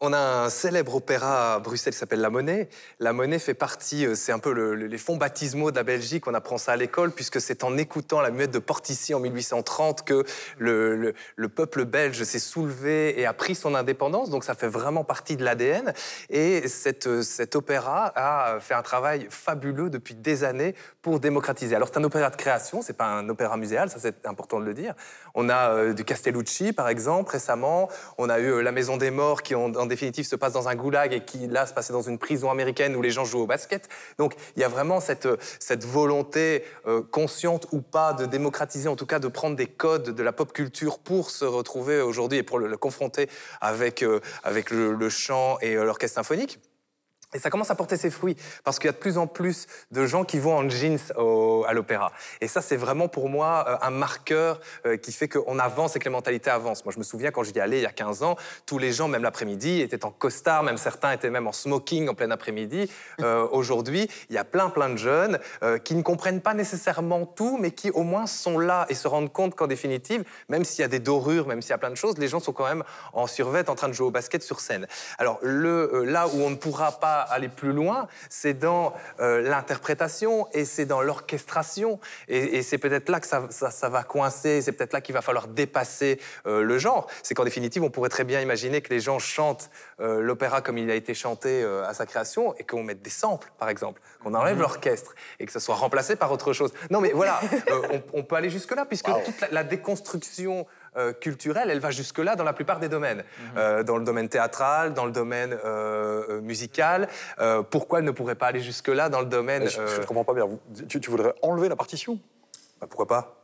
On a un célèbre opéra à Bruxelles qui s'appelle La Monnaie. La Monnaie fait partie, euh, c'est un peu les fonds baptismaux de la Belgique. On apprend ça à l'école puisque c'est en écoutant la muette de Portici en 1830 que le, peuple belge s'est soulevé et a pris son indépendance. Donc ça fait vraiment partie de l'ADN. Et cette, cet opéra a fait un travail fabuleux depuis des années pour démocratiser. Alors c'est un opéra de création, c'est pas un opéra muséal, ça c'est important de le dire. On a euh, du Castellucci par exemple récemment. On a eu euh, La Maison des Morts qui ont définitive se passe dans un goulag et qui, là, se passait dans une prison américaine où les gens jouent au basket. Donc, il y a vraiment cette, cette volonté, euh, consciente ou pas, de démocratiser, en tout cas de prendre des codes de la pop culture pour se retrouver aujourd'hui et pour le, confronter avec, euh, avec le chant et euh, l'orchestre symphonique. Et ça commence à porter ses fruits parce qu'il y a de plus en plus de gens qui vont en jeans à l'opéra. Et ça, c'est vraiment pour moi euh, un marqueur euh, qui fait qu'on avance et que les mentalités avancent. Moi, je me souviens quand j'y allais il y a 15 ans, tous les gens, même l'après-midi, étaient en costard, même certains étaient même en smoking en plein après-midi. Euh, aujourd'hui, il y a plein, plein de jeunes qui ne comprennent pas nécessairement tout, mais qui au moins sont là et se rendent compte qu'en définitive, même s'il y a des dorures, même s'il y a plein de choses, les gens sont quand même en survêt en train de jouer au basket sur scène. Alors, le, là où on ne pourra pas aller plus loin, c'est dans euh, l'interprétation et c'est dans l'orchestration. Et, c'est peut-être là que ça, va coincer, c'est peut-être là qu'il va falloir dépasser euh, le genre. C'est qu'en définitive, on pourrait très bien imaginer que les gens chantent euh, l'opéra comme il a été chanté à sa création et qu'on mette des samples, par exemple, qu'on enlève mhm. l'orchestre et que ça soit remplacé par autre chose. Non, mais voilà, on, peut aller jusque-là, puisque toute la déconstruction euh, culturelle, elle va jusque-là dans la plupart des domaines. Mhm. Euh, dans le domaine théâtral, dans le domaine euh, musical. pourquoi elle ne pourrait pas aller jusque-là dans le domaine... Je ne comprends pas bien. Tu, tu voudrais enlever la partition? Bah, Pourquoi pas?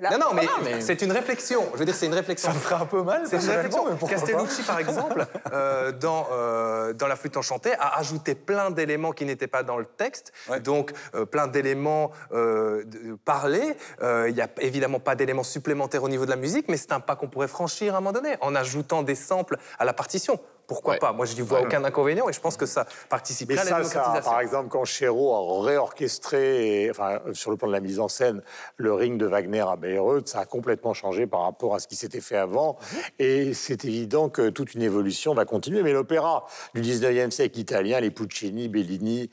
Non, non, mais, c'est une réflexion. Je veux dire, c'est une réflexion. Ça me ferait un peu mal. C'est une réflexion. Castellucci, par exemple, euh, dans, euh, dans La flûte enchantée, a ajouté plein d'éléments qui n'étaient pas dans le texte. Donc, euh, plein d'éléments parlés. Il n'y a évidemment pas d'éléments supplémentaires au niveau de la musique, mais c'est un pas qu'on pourrait franchir à un moment donné, en ajoutant des samples à la partition pourquoi pas? Moi, je n'y vois aucun inconvénient et je pense que ça participerait à la démocratisation. par exemple, quand Chéreau a réorchestré, enfin, sur le plan de la mise en scène, le ring de Wagner à Bayreuth, ça a complètement changé par rapport à ce qui s'était fait avant. Et c'est évident que toute une évolution va continuer. Mais l'opéra du 19e siècle italien, les Puccini, Bellini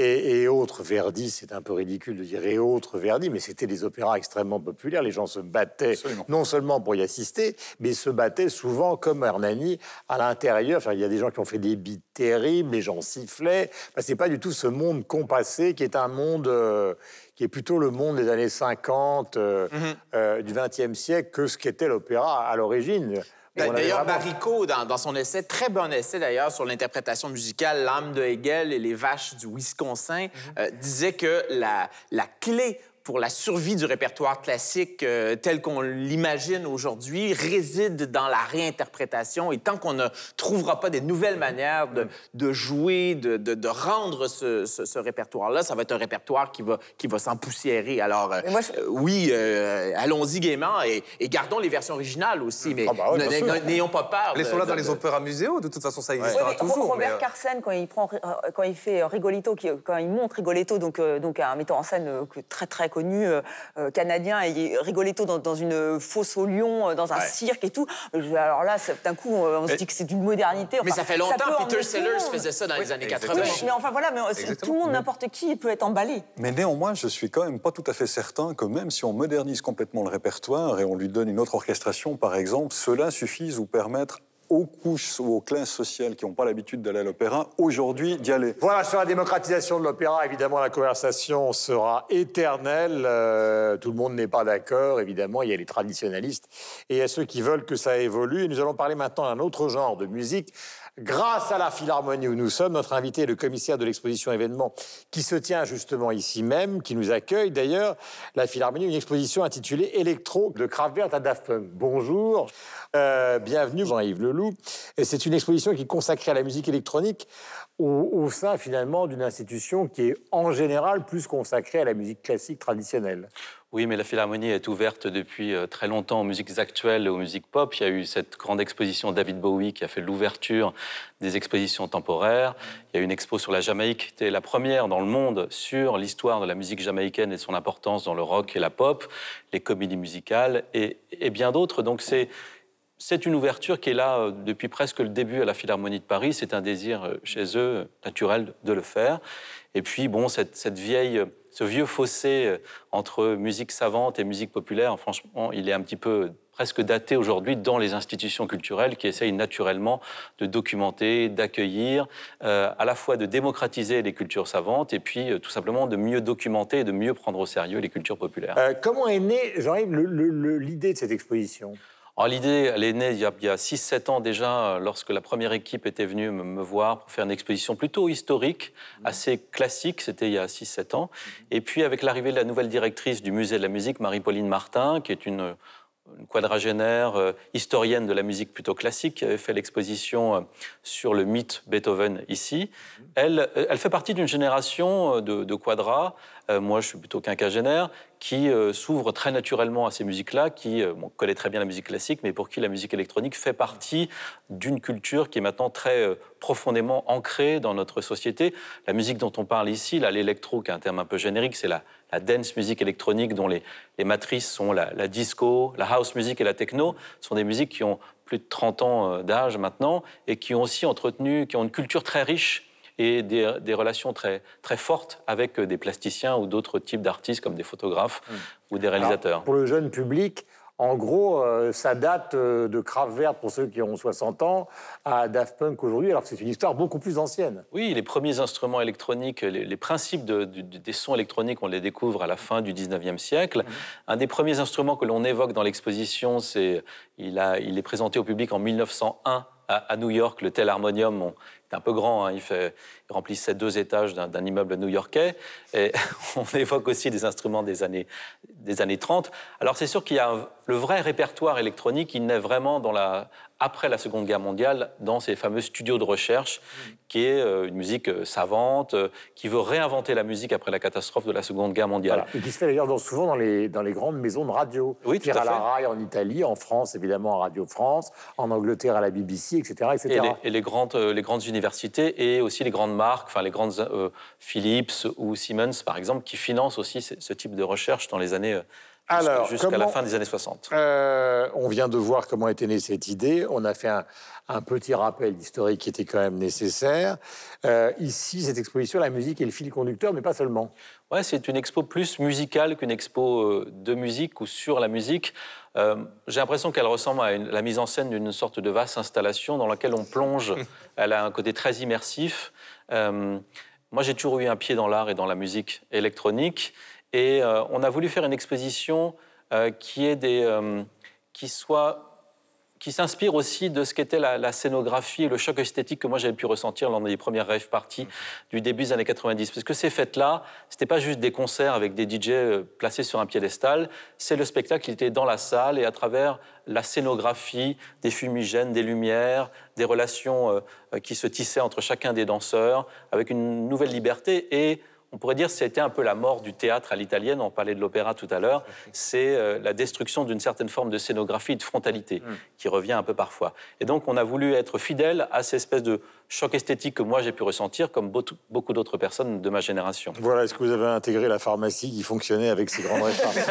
et, autres, Verdi, c'est un peu ridicule de dire et autres Verdi, mais c'était des opéras extrêmement populaires. Les gens se battaient non seulement pour y assister, mais se battaient souvent, comme Hernani, à l'intérieur Enfin, il y a des gens qui ont fait des bites terribles, les gens sifflaient. Ce c'est pas du tout ce monde compassé qui est un monde euh, qui est plutôt le monde des années 50 euh, mhm. euh, du XXe siècle que ce qu'était l'opéra à l'origine. D'ailleurs, Baricot, dans, dans son essai, très bon essai d'ailleurs sur l'interprétation musicale, L'âme de Hegel et les vaches du Wisconsin, euh, disait que la, la clé pour la survie du répertoire classique euh, tel qu'on l'imagine aujourd'hui réside dans la réinterprétation. Et tant qu'on ne trouvera pas des nouvelles manières de, de jouer, de, de- de rendre ce, ce- ce répertoire-là, ça va être un répertoire qui va, qui va s'empoussiérer. Alors, euh, Mais moi, je- euh, oui, euh, allons-y gaiement et, et gardons les versions originales aussi, mais Ah bah n'ayons pas peur. Les de- sont là de- dans les opéras muséaux, de toute façon, ça existera mais toujours. Robert mais, Carsen, quand il, prend, quand il fait Rigolito, qui- quand il montre Rigoletto, donc, euh, donc un metteur en scène très très connu, euh, euh, canadien, et Rigoletto dans, dans une fosse au lion, euh, dans un Ouais. cirque et tout. Alors là, c'est- d'un coup, on se dit que c'est d'une modernité. Mais ça fait longtemps. emmener Peter Sellers faisait ça dans les années exactement. 80. Oui, mais enfin voilà, mais tout le monde, n'importe qui, peut être emballé. Mais néanmoins, je suis quand même pas tout à fait certain que même si on modernise complètement le répertoire et on lui donne une autre orchestration, par exemple, cela suffise ou permettre aux couches ou aux classes sociales qui n'ont pas l'habitude d'aller à l'opéra, aujourd'hui, d'y aller. Voilà, sur la démocratisation de l'opéra, évidemment, la conversation sera éternelle. Euh, tout le monde n'est pas d'accord, évidemment. Il y a les traditionnalistes et il y a ceux qui veulent que ça évolue. Et nous allons parler maintenant d'un autre genre de musique. Grâce à la Philharmonie où nous sommes, notre invité est le commissaire de l'exposition événement qui se tient justement ici même, qui nous accueille d'ailleurs. La Philharmonie, une exposition intitulée Electro de Kraftwerk à Daft Punk. Bonjour, Euh, bienvenue Jean-Yves Leloup. C'est une exposition qui est consacrée à la musique électronique au, au sein finalement d'une institution qui est en général plus consacrée à la musique classique traditionnelle. Oui, mais la Philharmonie est ouverte depuis euh, très longtemps aux musiques actuelles et aux musiques pop. Il y a eu cette grande exposition David Bowie qui a fait l'ouverture des expositions temporaires. Il y a eu une expo sur la Jamaïque qui était la première dans le monde sur l'histoire de la musique jamaïcaine et son importance dans le rock et la pop, les comédies musicales et, et bien d'autres. Donc c'est c'est une ouverture qui est là euh, depuis presque le début à la Philharmonie de Paris. C'est un désir euh, chez eux naturel de le faire. Et puis, bon, cette, vieille, euh, ce vieux fossé entre musique savante et musique populaire, franchement, il est un petit peu presque daté aujourd'hui dans les institutions culturelles qui essayent naturellement de documenter, d'accueillir, à la fois de démocratiser les cultures savantes et puis tout simplement de mieux documenter et de mieux prendre au sérieux les cultures populaires. Comment est née, Jean-Yves, l'idée de cette exposition? Alors, L'idée, elle est née il y a, il y a 6-7 ans déjà, euh, lorsque la première équipe était venue me, me voir pour faire une exposition plutôt historique, assez classique, c'était il y a 6-7 ans. Et puis avec l'arrivée de la nouvelle directrice du Musée de la musique, Marie-Pauline Martin, qui est une, une quadragénaire, euh, historienne de la musique plutôt classique, qui avait fait l'exposition euh, sur le mythe Beethoven ici. Elle, euh, elle fait partie d'une génération de, de quadras, euh, moi je suis plutôt quinquagénaire, qui euh, s'ouvre très naturellement à ces musiques-là, qui euh, connaît très bien la musique classique, mais pour qui la musique électronique fait partie d'une culture qui est maintenant très euh, profondément ancrée dans notre société. La musique dont on parle ici, l'électro, qui est un terme un peu générique, c'est la, la dance musique électronique dont les, matrices sont la, la disco, la house music et la techno. Sont des musiques qui ont plus de 30 ans d'âge maintenant et qui ont aussi entretenu, qui ont une culture très riche et des, des relations très, très fortes avec euh, des plasticiens ou d'autres types d'artistes comme des photographes ou des réalisateurs. Alors, pour le jeune public, en gros, euh, ça date euh, de Kraftwerk pour ceux qui ont 60 ans à Daft Punk aujourd'hui, alors que c'est une histoire beaucoup plus ancienne. Oui, les premiers instruments électroniques, les, les principes de- des sons électroniques, on les découvre à la fin du 19e siècle. Un des premiers instruments que l'on évoque dans l'exposition, c'est il, a- il est présenté au public en 1901 à, New York, le Tel Harmonium. Est un peu grand, hein, il, fait, il remplissait deux étages d'un immeuble new-yorkais. Et on évoque aussi des instruments des années, des années 30. Alors c'est sûr qu'il y a le vrai répertoire électronique, il naît vraiment dans la, après la Seconde Guerre mondiale, dans ces fameux studios de recherche, qui est euh, une musique euh, savante, euh, qui veut réinventer la musique après la catastrophe de la Seconde Guerre mondiale. Voilà. Et qui se fait d'ailleurs dans- souvent dans les, dans les grandes maisons de radio. Oui, tout à fait. la RAI en Italie, en France, évidemment, à Radio France, en Angleterre, à la BBC, etc. etc. Et les, et les grandes, les grandes universités et aussi les grandes marques, enfin les grandes Philips ou Siemens par exemple, qui financent aussi ce, ce type de recherche dans les années Alors, jusqu'à la fin des années 60. Euh, on vient de voir comment était née cette idée. On a fait un, un petit rappel historique qui était quand même nécessaire. Euh, ici, cette exposition, la musique est le fil conducteur, mais pas seulement. Ouais, c'est une expo plus musicale qu'une expo euh, de musique ou sur la musique. Euh, J'ai l'impression qu'elle ressemble à une- la mise en scène d'une sorte de vaste installation dans laquelle on plonge. Elle a un côté très immersif. Moi, j'ai toujours eu un pied dans l'art et dans la musique électronique. Et euh, on a voulu faire une exposition euh, euh, qui soit qui s'inspire aussi de ce qu'était la, scénographie et le choc esthétique que moi j'avais pu ressentir lors des premières rêves parties du début des années 90. Parce que ces fêtes-là, c'était pas juste des concerts avec des DJ placés sur un piédestal, c'est le spectacle qui était dans la salle et à travers la scénographie, des fumigènes, des lumières, des relations qui se tissaient entre chacun des danseurs, avec une nouvelle liberté et on pourrait dire que c'était un peu la mort du théâtre à l'italienne, on parlait de l'opéra tout à l'heure, c'est euh, la destruction d'une certaine forme de scénographie, de frontalité, mm. qui revient un peu parfois. Et donc on a voulu être fidèle à cette espèce de choc esthétique que moi j'ai pu ressentir, comme beaucoup d'autres personnes de ma génération. Voilà, est-ce que vous avez intégré la pharmacie qui fonctionnait avec ces grandes références?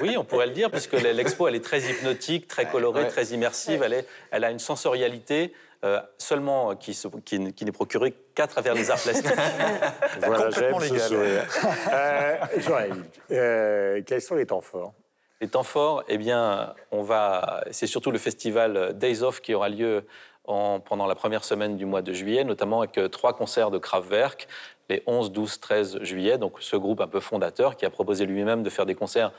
Oui, on pourrait le dire, puisque l'expo, elle est très hypnotique, très colorée, très immersive, elle, est, elle a une sensorialité euh, seulement qui, qui, n'est procuré qu'à travers les arts plastiques. voilà, j'aime ce sourire. euh, euh, quels sont les temps forts? Les temps forts, eh bien, on va. C'est surtout le festival Days Off qui aura lieu en, pendant la première semaine du mois de juillet, notamment avec euh, trois concerts de Kraftwerk les 11, 12, 13 juillet. Donc, ce groupe un peu fondateur qui a proposé lui-même de faire des concerts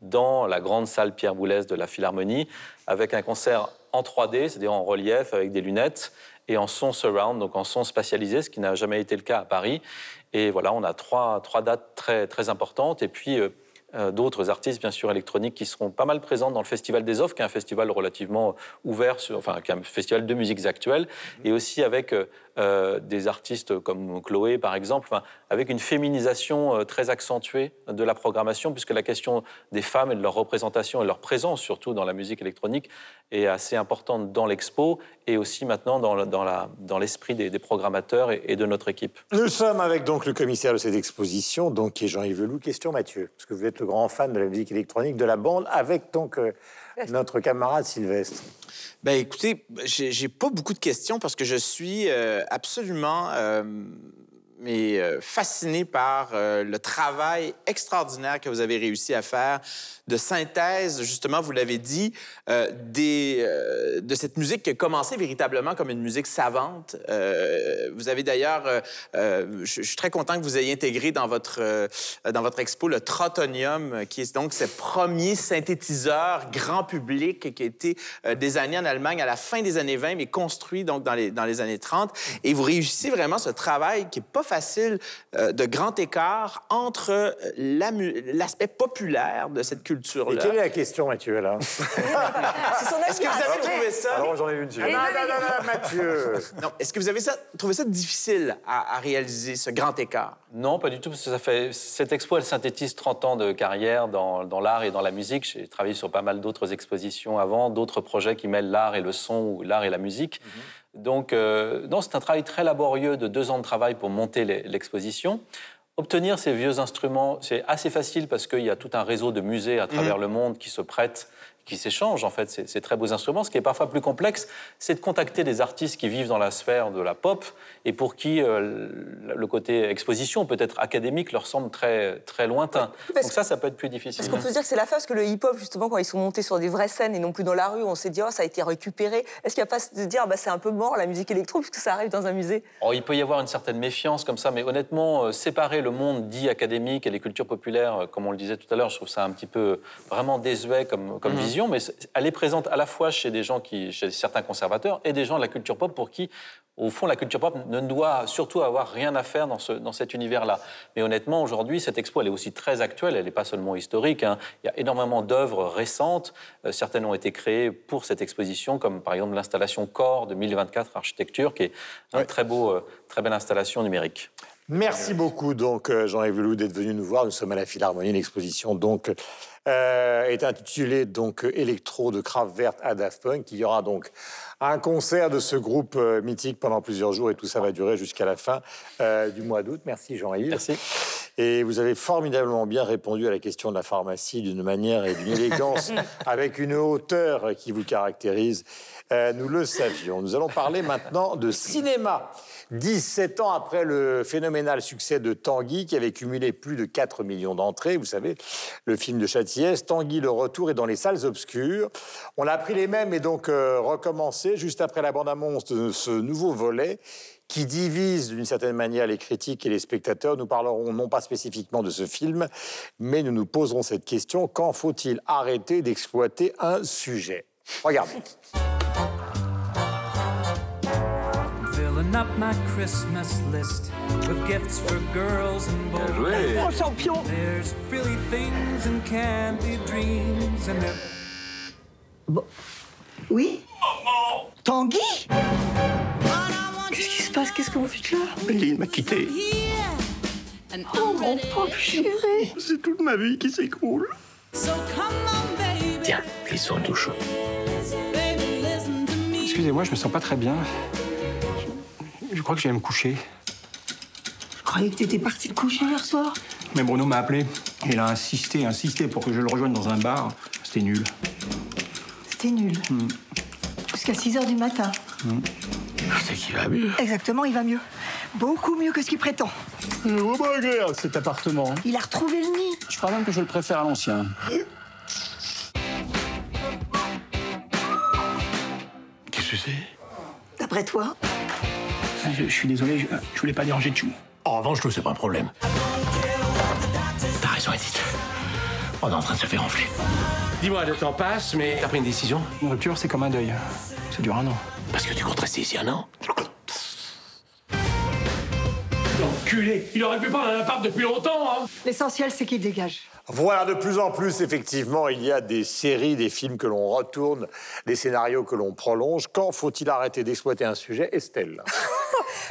dans la grande salle Pierre Boulez de la Philharmonie, avec un concert en 3D, c'est-à-dire en relief avec des lunettes, et en son surround, donc en son spatialisé, ce qui n'a jamais été le cas à Paris. Et voilà, on a trois, dates très, très importantes. Et puis, euh, d'autres artistes, bien sûr, électroniques, qui seront pas mal présents dans le Festival des Offres, qui est un festival relativement ouvert, sur, enfin, qui est un festival de musiques actuelles, mhm. et aussi avec euh, euh, des artistes comme Chloé, par exemple, enfin, avec une féminisation très accentuée de la programmation, puisque la question des femmes et de leur représentation et leur présence, surtout dans la musique électronique, est assez importante dans l'expo et aussi maintenant dans, dans l'esprit des, programmateurs et, de notre équipe. Nous sommes avec donc le commissaire de cette exposition, donc qui est Jean-Yves Leloup. Question Mathieu, parce que vous êtes le grand fan de la musique électronique, de la bande, avec donc euh, notre camarade Sylvestre. Ben écoutez, j'ai pas beaucoup de questions parce que je suis euh, absolument euh, mais fasciné par le travail extraordinaire que vous avez réussi à faire de synthèse, justement, vous l'avez dit, euh, euh, de cette musique qui a commencé véritablement comme une musique savante. Euh, vous avez d'ailleurs, je suis très content que vous ayez intégré dans votre, dans votre expo le Trotonium, qui est donc ce premier synthétiseur grand public qui a été désigné en Allemagne à la fin des années 20, mais construit donc dans les, dans les années 30. Et vous réussissez vraiment ce travail qui est pas facile de grand écart entre l'aspect populaire de cette culture et quelle est la question, Mathieu, là Est-ce que vous avez trouvé ça... Alors, j'en ai une. Non, non, non, Mathieu Non, est-ce que vous avez ça, trouvé ça difficile à, réaliser, ce grand écart? Non, pas du tout, parce que ça fait... cette expo, elle synthétise 30 ans de carrière dans, dans l'art et dans la musique. J'ai travaillé sur pas mal d'autres expositions avant, d'autres projets qui mêlent l'art et le son ou l'art et la musique. Mhm. Donc, euh, non, c'est un travail très laborieux de deux ans de travail pour monter l'exposition. Obtenir ces vieux instruments, c'est assez facile parce qu'il y a tout un réseau de musées à travers mmh. le monde qui se prêtent qui s'échangent en fait ces, très beaux instruments. Ce qui est parfois plus complexe, c'est de contacter des artistes qui vivent dans la sphère de la pop et pour qui euh, le côté exposition, peut-être académique, leur semble très, très lointain. Donc ça, ça peut être plus difficile. Est-ce qu'on peut dire que c'est la phase que le hip-hop, justement, quand ils sont montés sur des vraies scènes et non plus dans la rue, on s'est dit, oh, ça a été récupéré. Est-ce qu'il n'y a pas de dire, bah, c'est un peu mort la musique électro puisque ça arrive dans un musée? Il peut y avoir une certaine méfiance comme ça, mais honnêtement, euh, séparer le monde dit académique et les cultures populaires, euh, comme on le disait tout à l'heure, je trouve ça un petit peu vraiment désuet comme, comme mmh. Vision, mais elle est présente à la fois chez des gens qui, chez certains conservateurs et des gens de la culture pop pour qui, au fond, la culture pop ne doit surtout avoir rien à faire dans, ce, dans cet univers-là. Mais honnêtement, aujourd'hui, cette expo, elle est aussi très actuelle, elle n'est pas seulement historique. Hein. Il y a énormément d'œuvres récentes. Euh, certaines ont été créées pour cette exposition, comme par exemple l'installation Core de 1024 Architecture, qui est une très, beau, euh, très belle installation numérique. Merci beaucoup, donc, euh, Jean-Yves Leloup, d'être venu nous voir. Nous sommes à la Philharmonie, l'exposition, donc, euh, est intitulée donc Electro de Kraftwerk à Daft Punk. Il y aura donc un concert de ce groupe euh, mythique pendant plusieurs jours et tout ça va durer jusqu'à la fin du mois d'août. Merci, Jean-Yves. Merci. Et vous avez formidablement bien répondu à la question de la pharmacie d'une manière et d'une élégance, avec une hauteur qui vous caractérise. Nous le savions. Nous allons parler maintenant de cinéma. 17 ans après le phénoménal succès de Tanguy, qui avait cumulé plus de 4 millions d'entrées, vous savez, le film de Châtillès, Tanguy, le retour est dans les salles obscures. On a pris les mêmes et donc euh, recommencé juste après la bande-annonce de ce nouveau volet qui divise d'une certaine manière les critiques et les spectateurs. Nous parlerons non pas spécifiquement de ce film, mais nous nous poserons cette question quand faut-il arrêter d'exploiter un sujet? Regardez. Filling up my Christmas list with gifts for girls and boys. Oh, champion There's frilly things and candy dreams and there- Oui? Tanguy? Qu'est-ce qui se passe? Qu'est-ce que vous faites là? Lynn m'a quitté. Oh mon pauvre chéri C'est toute ma vie qui s'écroule. Tiens, glissons tout chaud. Excusez-moi, je me sens pas très bien. Je, crois que je vais me coucher. Je croyais que t'étais parti te coucher hier soir. Mais Bruno m'a appelé. Il a insisté, insisté pour que je le rejoigne dans un bar. C'était nul. C'était nul. Jusqu'à 6 heures du matin. C'est qu'il va mieux? Exactement, il va mieux. Beaucoup mieux que ce qu'il prétend. C'est vraiment agréable cet appartement. Il a retrouvé le nid. Je crois même que je le préfère à l'ancien. Qu'est-ce que c'est? D'après toi Je, je suis désolé, je, je voulais pas déranger Chou. En revanche, nous, c'est pas un problème. T'as raison, Edith. On est en train de se faire enfler. Dis-moi, le temps passe, mais t'as pris une décision? Une rupture, c'est comme un deuil. Ça dure un an. Parce que tu comptes rester ici un an? Enculé Il aurait pu prendre un appart depuis longtemps, hein L'essentiel, c'est qu'il dégage. Voilà, de plus en plus, effectivement, il y a des séries, des films que l'on retourne, des scénarios que l'on prolonge. Quand faut-il arrêter d'exploiter un sujet? Estelle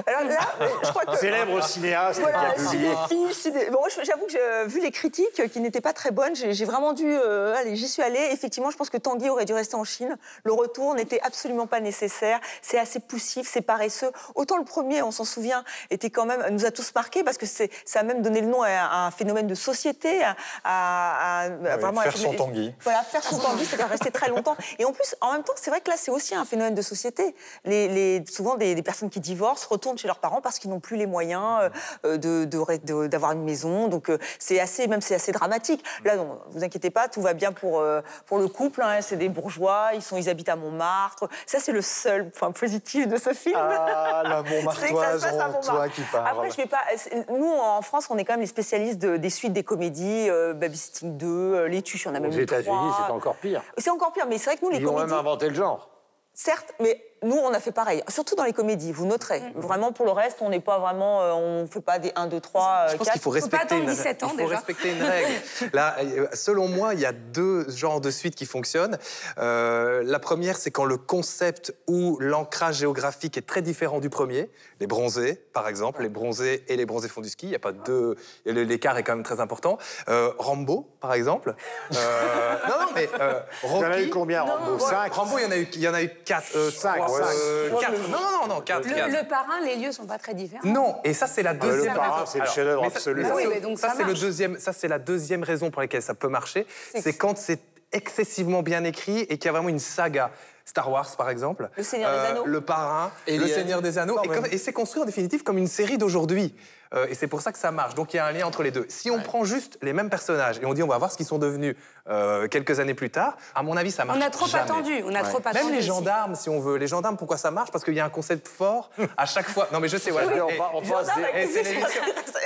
Alors là, je crois que... Célèbre cinéaste Voilà, qui a publié. cinéphile, ciné- Bon, moi, j'avoue que vu les critiques euh, qui n'étaient pas très bonnes. J'ai vraiment dû. euh, allez, j'y suis allée. Effectivement, je pense que Tanguy aurait dû rester en Chine. Le retour n'était absolument pas nécessaire. C'est assez poussif, c'est paresseux. Autant le premier, on s'en souvient, était quand même nous a tous marqués parce que c'est ça a même donné le nom à un phénomène de société, à, à- à- vraiment faire son Tanguy. Voilà, faire son Tanguy, c'est-à-dire rester très longtemps. Et en plus, en même temps, c'est vrai que là, c'est aussi un phénomène de société. Les, les- souvent, des, des personnes qui divorcent retournent chez leurs parents parce qu'ils n'ont plus les moyens euh, de- d'avoir une maison. Donc, euh, c'est assez, même c'est assez dramatique. Là, non, vous inquiétez pas, tout va bien pour, euh, pour le couple. hein. c'est des bourgeois, ils, sont, ils habitent à Montmartre. Ça, c'est le seul point positif de ce film. Ah, la C'est que ça se Montmartoise passe à en Montmartre. toi qui parle. Après, je vais pas. Nous, en France, on est quand même les spécialistes de- des suites des comédies, euh, Babysitting 2, euh, Les Tuches, on a même Aux États-Unis, c'est encore pire. C'est encore pire, mais c'est vrai que nous, les Ils ont comédies. même inventé le genre. Certes, mais nous, on a fait pareil. Surtout dans les comédies, vous noterez. Vraiment, pour le reste, on n'est pas vraiment. euh, on fait pas des 1, 2, 3, Je pense qu'il faut respecter une, ans il faut respecter une règle. Là, euh, selon moi, il y a deux genres de suites qui fonctionnent. Euh, la première, c'est quand le concept ou l'ancrage géographique est très différent du premier. Les bronzés, par exemple, les bronzés et les bronzés font du ski. Il y a pas deux. L'écart est quand même très important. Euh, Rambo, par exemple. Euh, non, non, mais euh, Il y en a Rocky- eu combien, Rambo? Ouais, Cinq Rambo, il y en a eu, il y en a eu quatre. Euh, Euh. Non, non, non, non, quatre. Le, quatre. le parrain, les lieux sont pas très différents. Non, et ça c'est la Ah, le deuxième parrain, raison. c'est le Alors, chef-d'œuvre mais ça- absolu. mais ça, Oui, c'est- mais donc ça ça c'est le deuxième, ça c'est la deuxième raison pour laquelle ça peut marcher, c'est quand c'est excessivement bien écrit et qu'il y a vraiment une saga. Star Wars, par exemple. Euh, Le Seigneur des Anneaux. Le Parrain, Le. Seigneur des Anneaux. Et c'est construit en définitive comme une série d'aujourd'hui. Euh, et c'est pour ça que ça marche. Donc il y a un lien entre les deux. Si on prend juste les mêmes personnages et on dit on va voir ce qu'ils sont devenus euh, quelques années plus tard, à mon avis, ça marche On a trop jamais. attendu, on a trop attendu. Même les gendarmes, si on veut. Les gendarmes, pourquoi ça marche? Parce qu'il y a un concept fort à chaque fois. Non, mais je sais, voilà. Oui, on va- on c'est l'émission.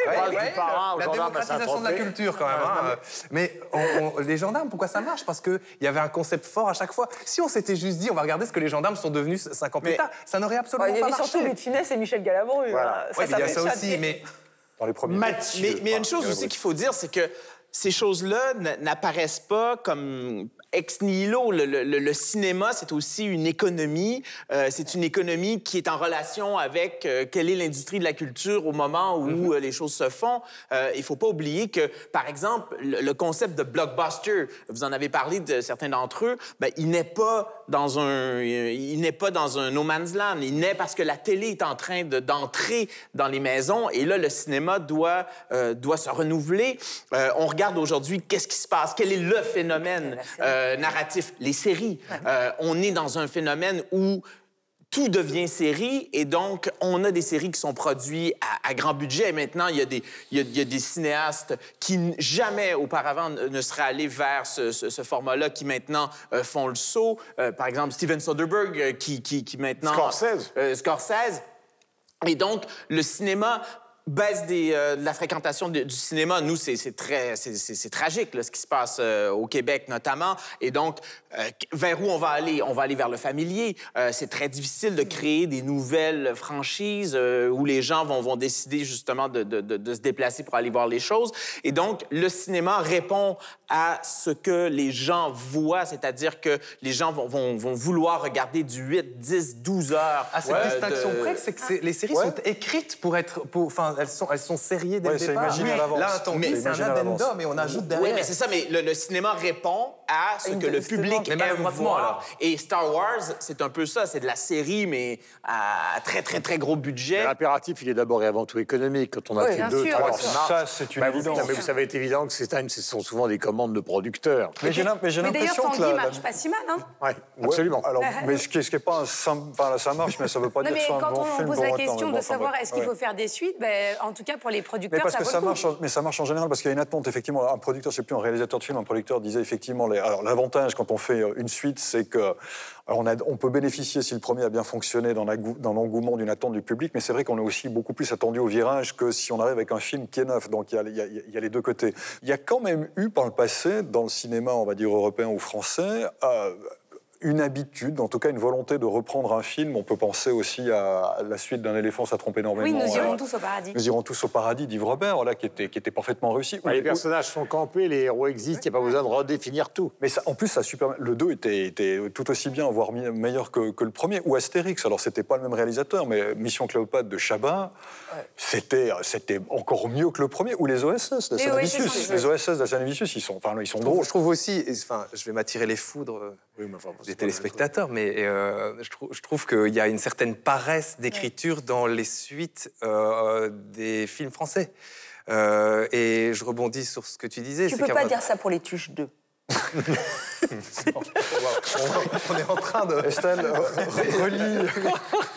La à démocratisation de la culture, quand même. hein, euh, Mais on- on- les gendarmes, pourquoi ça marche? Parce qu'il y avait un concept fort à chaque fois. Si on s'était juste dit, on va regarder ce que les gendarmes sont devenus cinq ans plus tard, ça n'aurait absolument il y pas avait marché. surtout Funès et Michel Galabru. Voilà. Ça, Ouais, mais il y a fait ça chatter. aussi, mais Dans les premiers. Mathieu. Mais, mais il y a une chose pardon. aussi qu'il faut dire, c'est que ces choses-là n'apparaissent pas comme ex nihilo. Le, le- le- le cinéma, c'est aussi une économie. Euh, c'est une économie qui est en relation avec euh, quelle est l'industrie de la culture au moment où euh, les choses se font. Euh, il faut pas oublier que, par exemple, le, le concept de blockbuster, vous en avez parlé de certains d'entre eux, ben, il n'est pas dans un, il n'est pas dans un no man's land. Il naît parce que la télé est en train de- d'entrer dans les maisons et là, le cinéma doit, doit se renouveler. On regarde aujourd'hui qu'est-ce qui se passe, quel est le phénomène euh, narratif, les séries. Euh, on est dans un phénomène où tout devient série et donc on a des séries qui sont produites à, à grand budget. Et maintenant, il y, a des, il, y a, il y a des cinéastes qui jamais auparavant ne ne seraient allés vers ce, ce- ce format-là, qui maintenant euh, font le saut. Euh, par exemple, Steven Soderbergh, euh, qui, qui, qui maintenant... Scorsese. Euh, Scorsese. Et donc, le cinéma baisse des, euh, de la fréquentation de- du cinéma. Nous, c'est très, c'est- tragique, là, ce qui se passe euh, au Québec notamment. Et donc, euh, vers où on va aller? On va aller vers le familier. C'est très difficile de créer des nouvelles franchises où les gens vont, vont décider justement de, de- de- se déplacer pour aller voir les choses. Et donc, le cinéma répond à ce que les gens voient, c'est-à-dire que les gens vont, vont- vont vouloir regarder du 8, 10, 12 heures. À cette euh, distinction près, c'est que c'est- les séries Ouais. sont écrites pour être. pour- Elles sont, elles sont sériées dès Ouais, le départ. imaginé à l'avance. Là, Tanguy, C'est un addendum et on ajoute derrière. Oui, mais c'est ça, mais le, le cinéma répond à ce que le public mais aime voir. alors. Et Star Wars, c'est un peu ça, c'est de la série, mais à très, très, très gros budget. L'impératif, il est d'abord et avant tout économique. Quand on a Oui, fait deux, sûr, trois Ça, c'est une bah, évidence. non, mais vous savez, c'est évident que c'est ce sont souvent des commandes de producteurs. Mais j'ai mais Mais l'impression que Tanguy marche pas si mal, hein Ouais, absolument. Alors, mais ce qui est, ce qui est pas un enfin, ça marche, mais ça veut pas dire mais que un quand on pose la question mais de savoir est-ce qu'il faut faire des suites, en tout cas pour les Mais producteurs, parce ça que vaut ça le marche, mais ça marche en général parce qu'il y a une attente. Effectivement, un producteur, c'est plus un réalisateur de film, un producteur disait effectivement. Les... Alors l'avantage quand on fait euh, une suite, c'est que on, a- on peut bénéficier si le premier a bien fonctionné dans l'engouement d'une attente du public, mais c'est vrai qu'on est aussi beaucoup plus attendu au virage que si on arrive avec un film qui est neuf. Donc y y il y a les deux côtés. Il y a quand même eu par le passé, dans le cinéma, on va dire européen ou français. euh, une habitude, en tout cas une volonté de reprendre un film. On peut penser aussi à la suite d'un éléphant, ça trompe énormément. Oui, nous irons euh, tous au paradis. nous irons tous au paradis d'Yves Robert, voilà, qui était, qui était parfaitement réussi. Ah, les personnages sont campés, les héros existent, il n'y a pas besoin de redéfinir tout. Mais ça, en plus, ça super... le 2 était, était tout aussi bien, voire meilleur que, que le premier. Ou Astérix, alors c'était pas le même réalisateur, mais Mission Cléopâtre de Chabat, c'était, c'était encore mieux que le premier. Ou les OSS Mais d'Assanavicius. oui, les OSS d'Assanavicius, ils sont, enfin, ils sont drôles. je trouve aussi, enfin, je vais m'attirer les foudres euh, des téléspectateurs, mais euh, je, trouve, je trouve qu'il y a une certaine paresse d'écriture dans les suites euh, des films français. Euh, et je rebondis sur ce que tu disais. Tu peux pas dire ça pour les Tuches 2. On est en train de. Estelle, relis.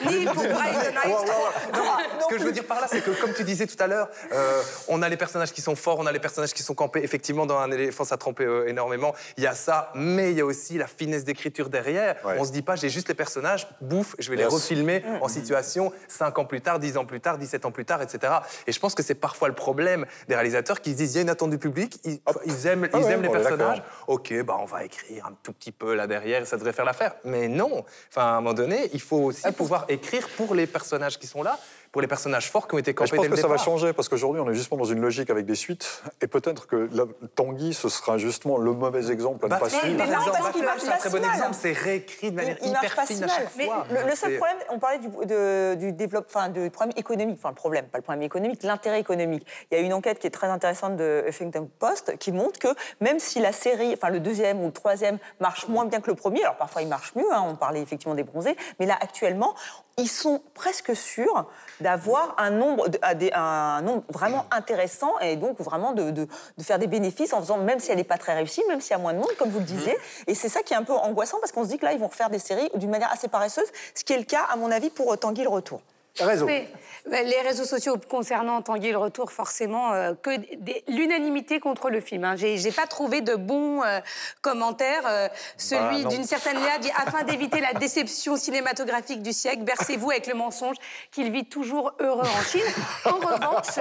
Ni pour. Ce que je veux dire par là, c'est que comme tu disais tout à l'heure, euh, on a les personnages qui sont forts, on a les personnages qui sont campés. Effectivement, dans un éléphant, ça trempait euh, énormément. Il y a ça, mais il y a aussi la finesse d'écriture derrière. On se dit pas, j'ai juste les personnages, bouffe, je vais les Yes. refilmer en situation 5 ans plus tard, 10 ans plus tard, 17 ans plus tard, etc. Et je pense que c'est parfois le problème des réalisateurs qui se disent, il y a une attente du public, ils, ils aiment, Ah ils ouais, aiment les on personnages. Ok, bah on va écrire un tout petit peu là derrière, et ça devrait faire l'affaire. Mais non. Enfin, à un moment donné, il faut aussi pouvoir écrire pour les personnages qui sont là, pour les personnages forts qui ont été Mais campés je pense dès que le ça va changer parce qu'aujourd'hui on est justement dans une logique avec des suites et peut-être que la, Tanguy ce sera justement le mauvais exemple à Bah, ne pas mais- suivre. mais non, Par parce exemple, qu'il marche c'est un pas très si bon mal. exemple, c'est réécrit de manière Il hyper marche pas fine si à mal. chaque Mais fois. le, le seul problème, on parlait du, de- du développement, enfin, du problème économique, enfin le problème, pas le problème économique, l'intérêt économique. Il y a une enquête qui est très intéressante de Huffington Post qui montre que même si la série, enfin le deuxième ou le troisième marche moins bien que le premier, alors parfois il marche mieux, hein, on parlait effectivement des bronzés, mais là actuellement, ils sont presque sûrs d'avoir un nombre, de- à des- un nombre vraiment intéressant et donc vraiment de, de- de faire des bénéfices en faisant, même si elle n'est pas très réussie, même s'il y a moins de monde, comme vous le disiez. Et c'est ça qui est un peu angoissant parce qu'on se dit que là, ils vont refaire des séries d'une manière assez paresseuse, ce qui est le cas, à mon avis, pour Tanguy le Retour. Bah, les réseaux sociaux concernant Tanguy le retour, forcément, euh, que l'unanimité contre le film. Hein. J'ai pas trouvé de bons euh, commentaires. Euh, celui non. d'une certaine Léa dit afin d'éviter la déception cinématographique du siècle, bercez-vous avec le mensonge qu'il vit toujours heureux en Chine. En revanche,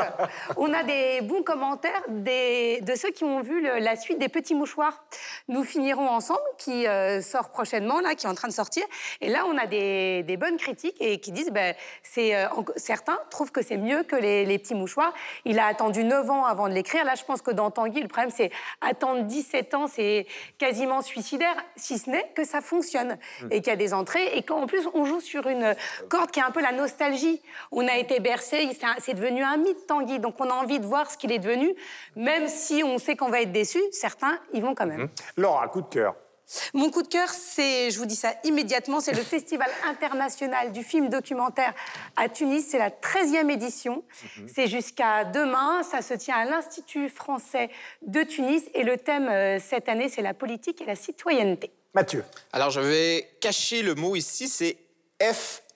on a des bons commentaires des, de ceux qui ont vu le- la suite des Petits Mouchoirs. Nous finirons ensemble, qui euh, sort prochainement, là, qui est en train de sortir. Et là, on a des, des bonnes critiques et qui disent, ben, c'est euh, en- certains trouvent que c'est mieux que les, les Petits Mouchoirs. Il a attendu 9 ans avant de l'écrire. Là, je pense que dans Tanguy, le problème, c'est attendre 17 ans, c'est quasiment suicidaire, si ce n'est que ça fonctionne Mm. et qu'il y a des entrées et qu'en plus, on joue sur une corde qui est un peu la nostalgie. On a été bercé, c'est devenu un mythe, Tanguy, donc on a envie de voir ce qu'il est devenu, même si on sait qu'on va être déçu, certains y vont quand même. Laura, coup de cœur. Mon coup de cœur, c'est, je vous dis ça immédiatement, c'est le Festival international du film documentaire à Tunis. C'est la 13e édition. C'est jusqu'à demain. Ça se tient à l'Institut français de Tunis. Et le thème euh, cette année, c'est la politique et la citoyenneté. Mathieu. Alors, je vais cacher le mot ici, c'est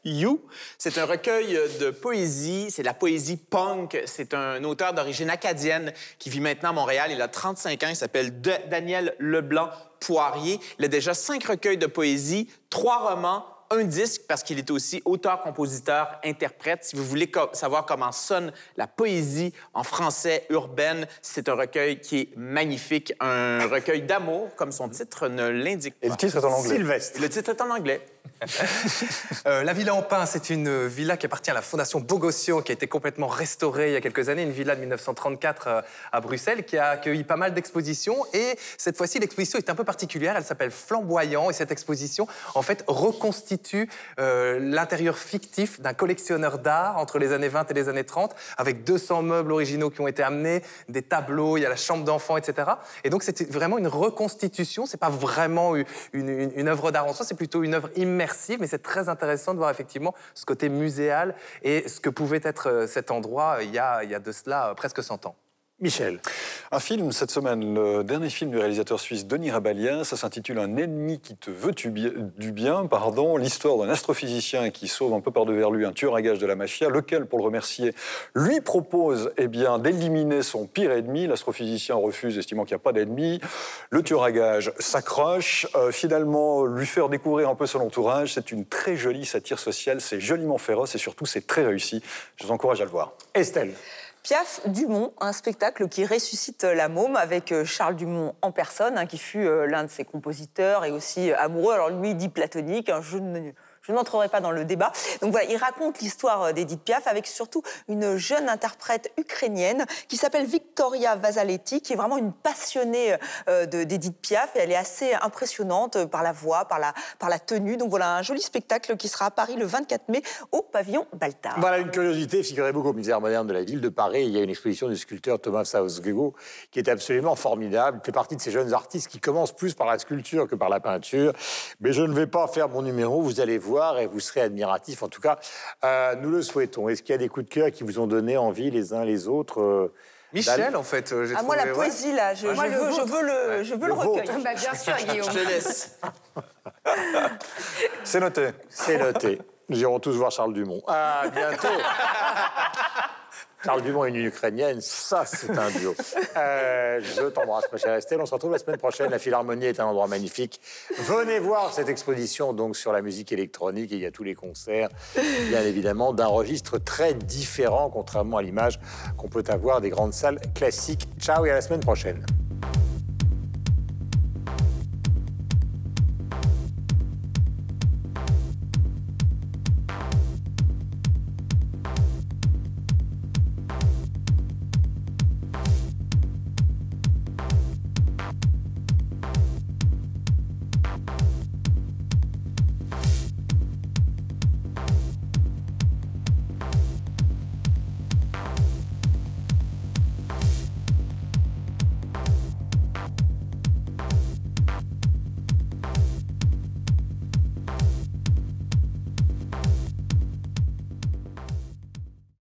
F.U. C'est un recueil de poésie, c'est la poésie punk. C'est un auteur d'origine acadienne qui vit maintenant à Montréal. Il a 35 ans, il s'appelle Daniel Leblanc Poirier. Il a déjà cinq recueils de poésie, trois romans, un disque parce qu'il est aussi auteur, compositeur, interprète. Si vous voulez co- savoir comment sonne la poésie en français urbaine, c'est un recueil qui est magnifique, un recueil d'amour, comme son titre ne l'indique pas. Et le titre est en anglais. Sylvestre. Le titre est en anglais. Euh, la villa en pin, c'est une villa qui appartient à la Fondation Bogossian, qui a été complètement restaurée il y a quelques années, une villa de 1934 euh, à Bruxelles, qui a accueilli pas mal d'expositions. Et cette fois-ci, l'exposition est un peu particulière. Elle s'appelle Flamboyant. Et cette exposition, en fait, reconstitue euh, l'intérieur fictif d'un collectionneur d'art entre les années 20 et les années 30, avec 200 meubles originaux qui ont été amenés, des tableaux, il y a la chambre d'enfant, etc. Et donc, c'était vraiment une reconstitution. C'est pas vraiment une, œuvre d'art en soi, c'est plutôt une œuvre immersive, mais c'est très intéressant de voir effectivement ce côté muséal et ce que pouvait être euh, cet endroit euh, il y a, il y a de cela euh, presque 100 ans. Michel. Un film cette semaine, le dernier film du réalisateur suisse Denis Rabalien, ça s'intitule Un ennemi qui te veut du bi- du bien, pardon, l'histoire d'un astrophysicien qui sauve un peu par-devers lui un tueur à gages de la mafia, lequel, pour le remercier, lui propose eh bien, d'éliminer son pire ennemi. L'astrophysicien refuse, estimant qu'il n'y a pas d'ennemi. Le tueur à gages s'accroche, euh, finalement lui faire découvrir un peu son entourage. C'est une très jolie satire sociale, c'est joliment féroce et surtout c'est très réussi. Je vous encourage à le voir. Estelle. Piaf Dumont, un spectacle qui ressuscite la môme avec euh, Charles Dumont en personne, hein, qui fut euh, l'un de ses compositeurs et aussi euh, amoureux. Alors lui, dit platonique, hein, je ne. Je n'entrerai pas dans le débat. Donc voilà, il raconte l'histoire euh, d'Edith Piaf avec surtout une jeune interprète ukrainienne qui s'appelle Victoria Vasaletti, qui est vraiment une passionnée euh, de- d'Edith Piaf et elle est assez impressionnante euh, par la voix, par la, par la tenue. Donc voilà, un joli spectacle qui sera à Paris le 24 mai au pavillon Baltard. Voilà une curiosité, figurez-vous qu'au musée moderne de la ville de Paris, il y a une exposition du sculpteur Thomas Sausgego qui est absolument formidable. Fait partie de ces jeunes artistes qui commencent plus par la sculpture que par la peinture. Mais je ne vais pas faire mon numéro, vous allez voir et vous serez admiratifs. En tout cas, euh, nous le souhaitons. Est-ce qu'il y a des coups de cœur qui vous ont donné envie les uns les autres euh, Michel, en fait, euh, j'ai Ah, moi, la poésie, là, je, je Moi, le veux, je vôtre. veux le, je veux le, Le recueil. Bah, bien sûr, Guillaume. Je te laisse. C'est noté. C'est noté. Nous irons tous voir Charles Dumont. À bientôt. Charles Dumont et une Ukrainienne, ça c'est un duo. Euh, je t'embrasse, ma chère Estelle. On se retrouve la semaine prochaine. La Philharmonie est un endroit magnifique. Venez voir cette exposition donc sur la musique électronique. Il y a tous les concerts, bien évidemment, d'un registre très différent, contrairement à l'image qu'on peut avoir des grandes salles classiques. Ciao et à la semaine prochaine.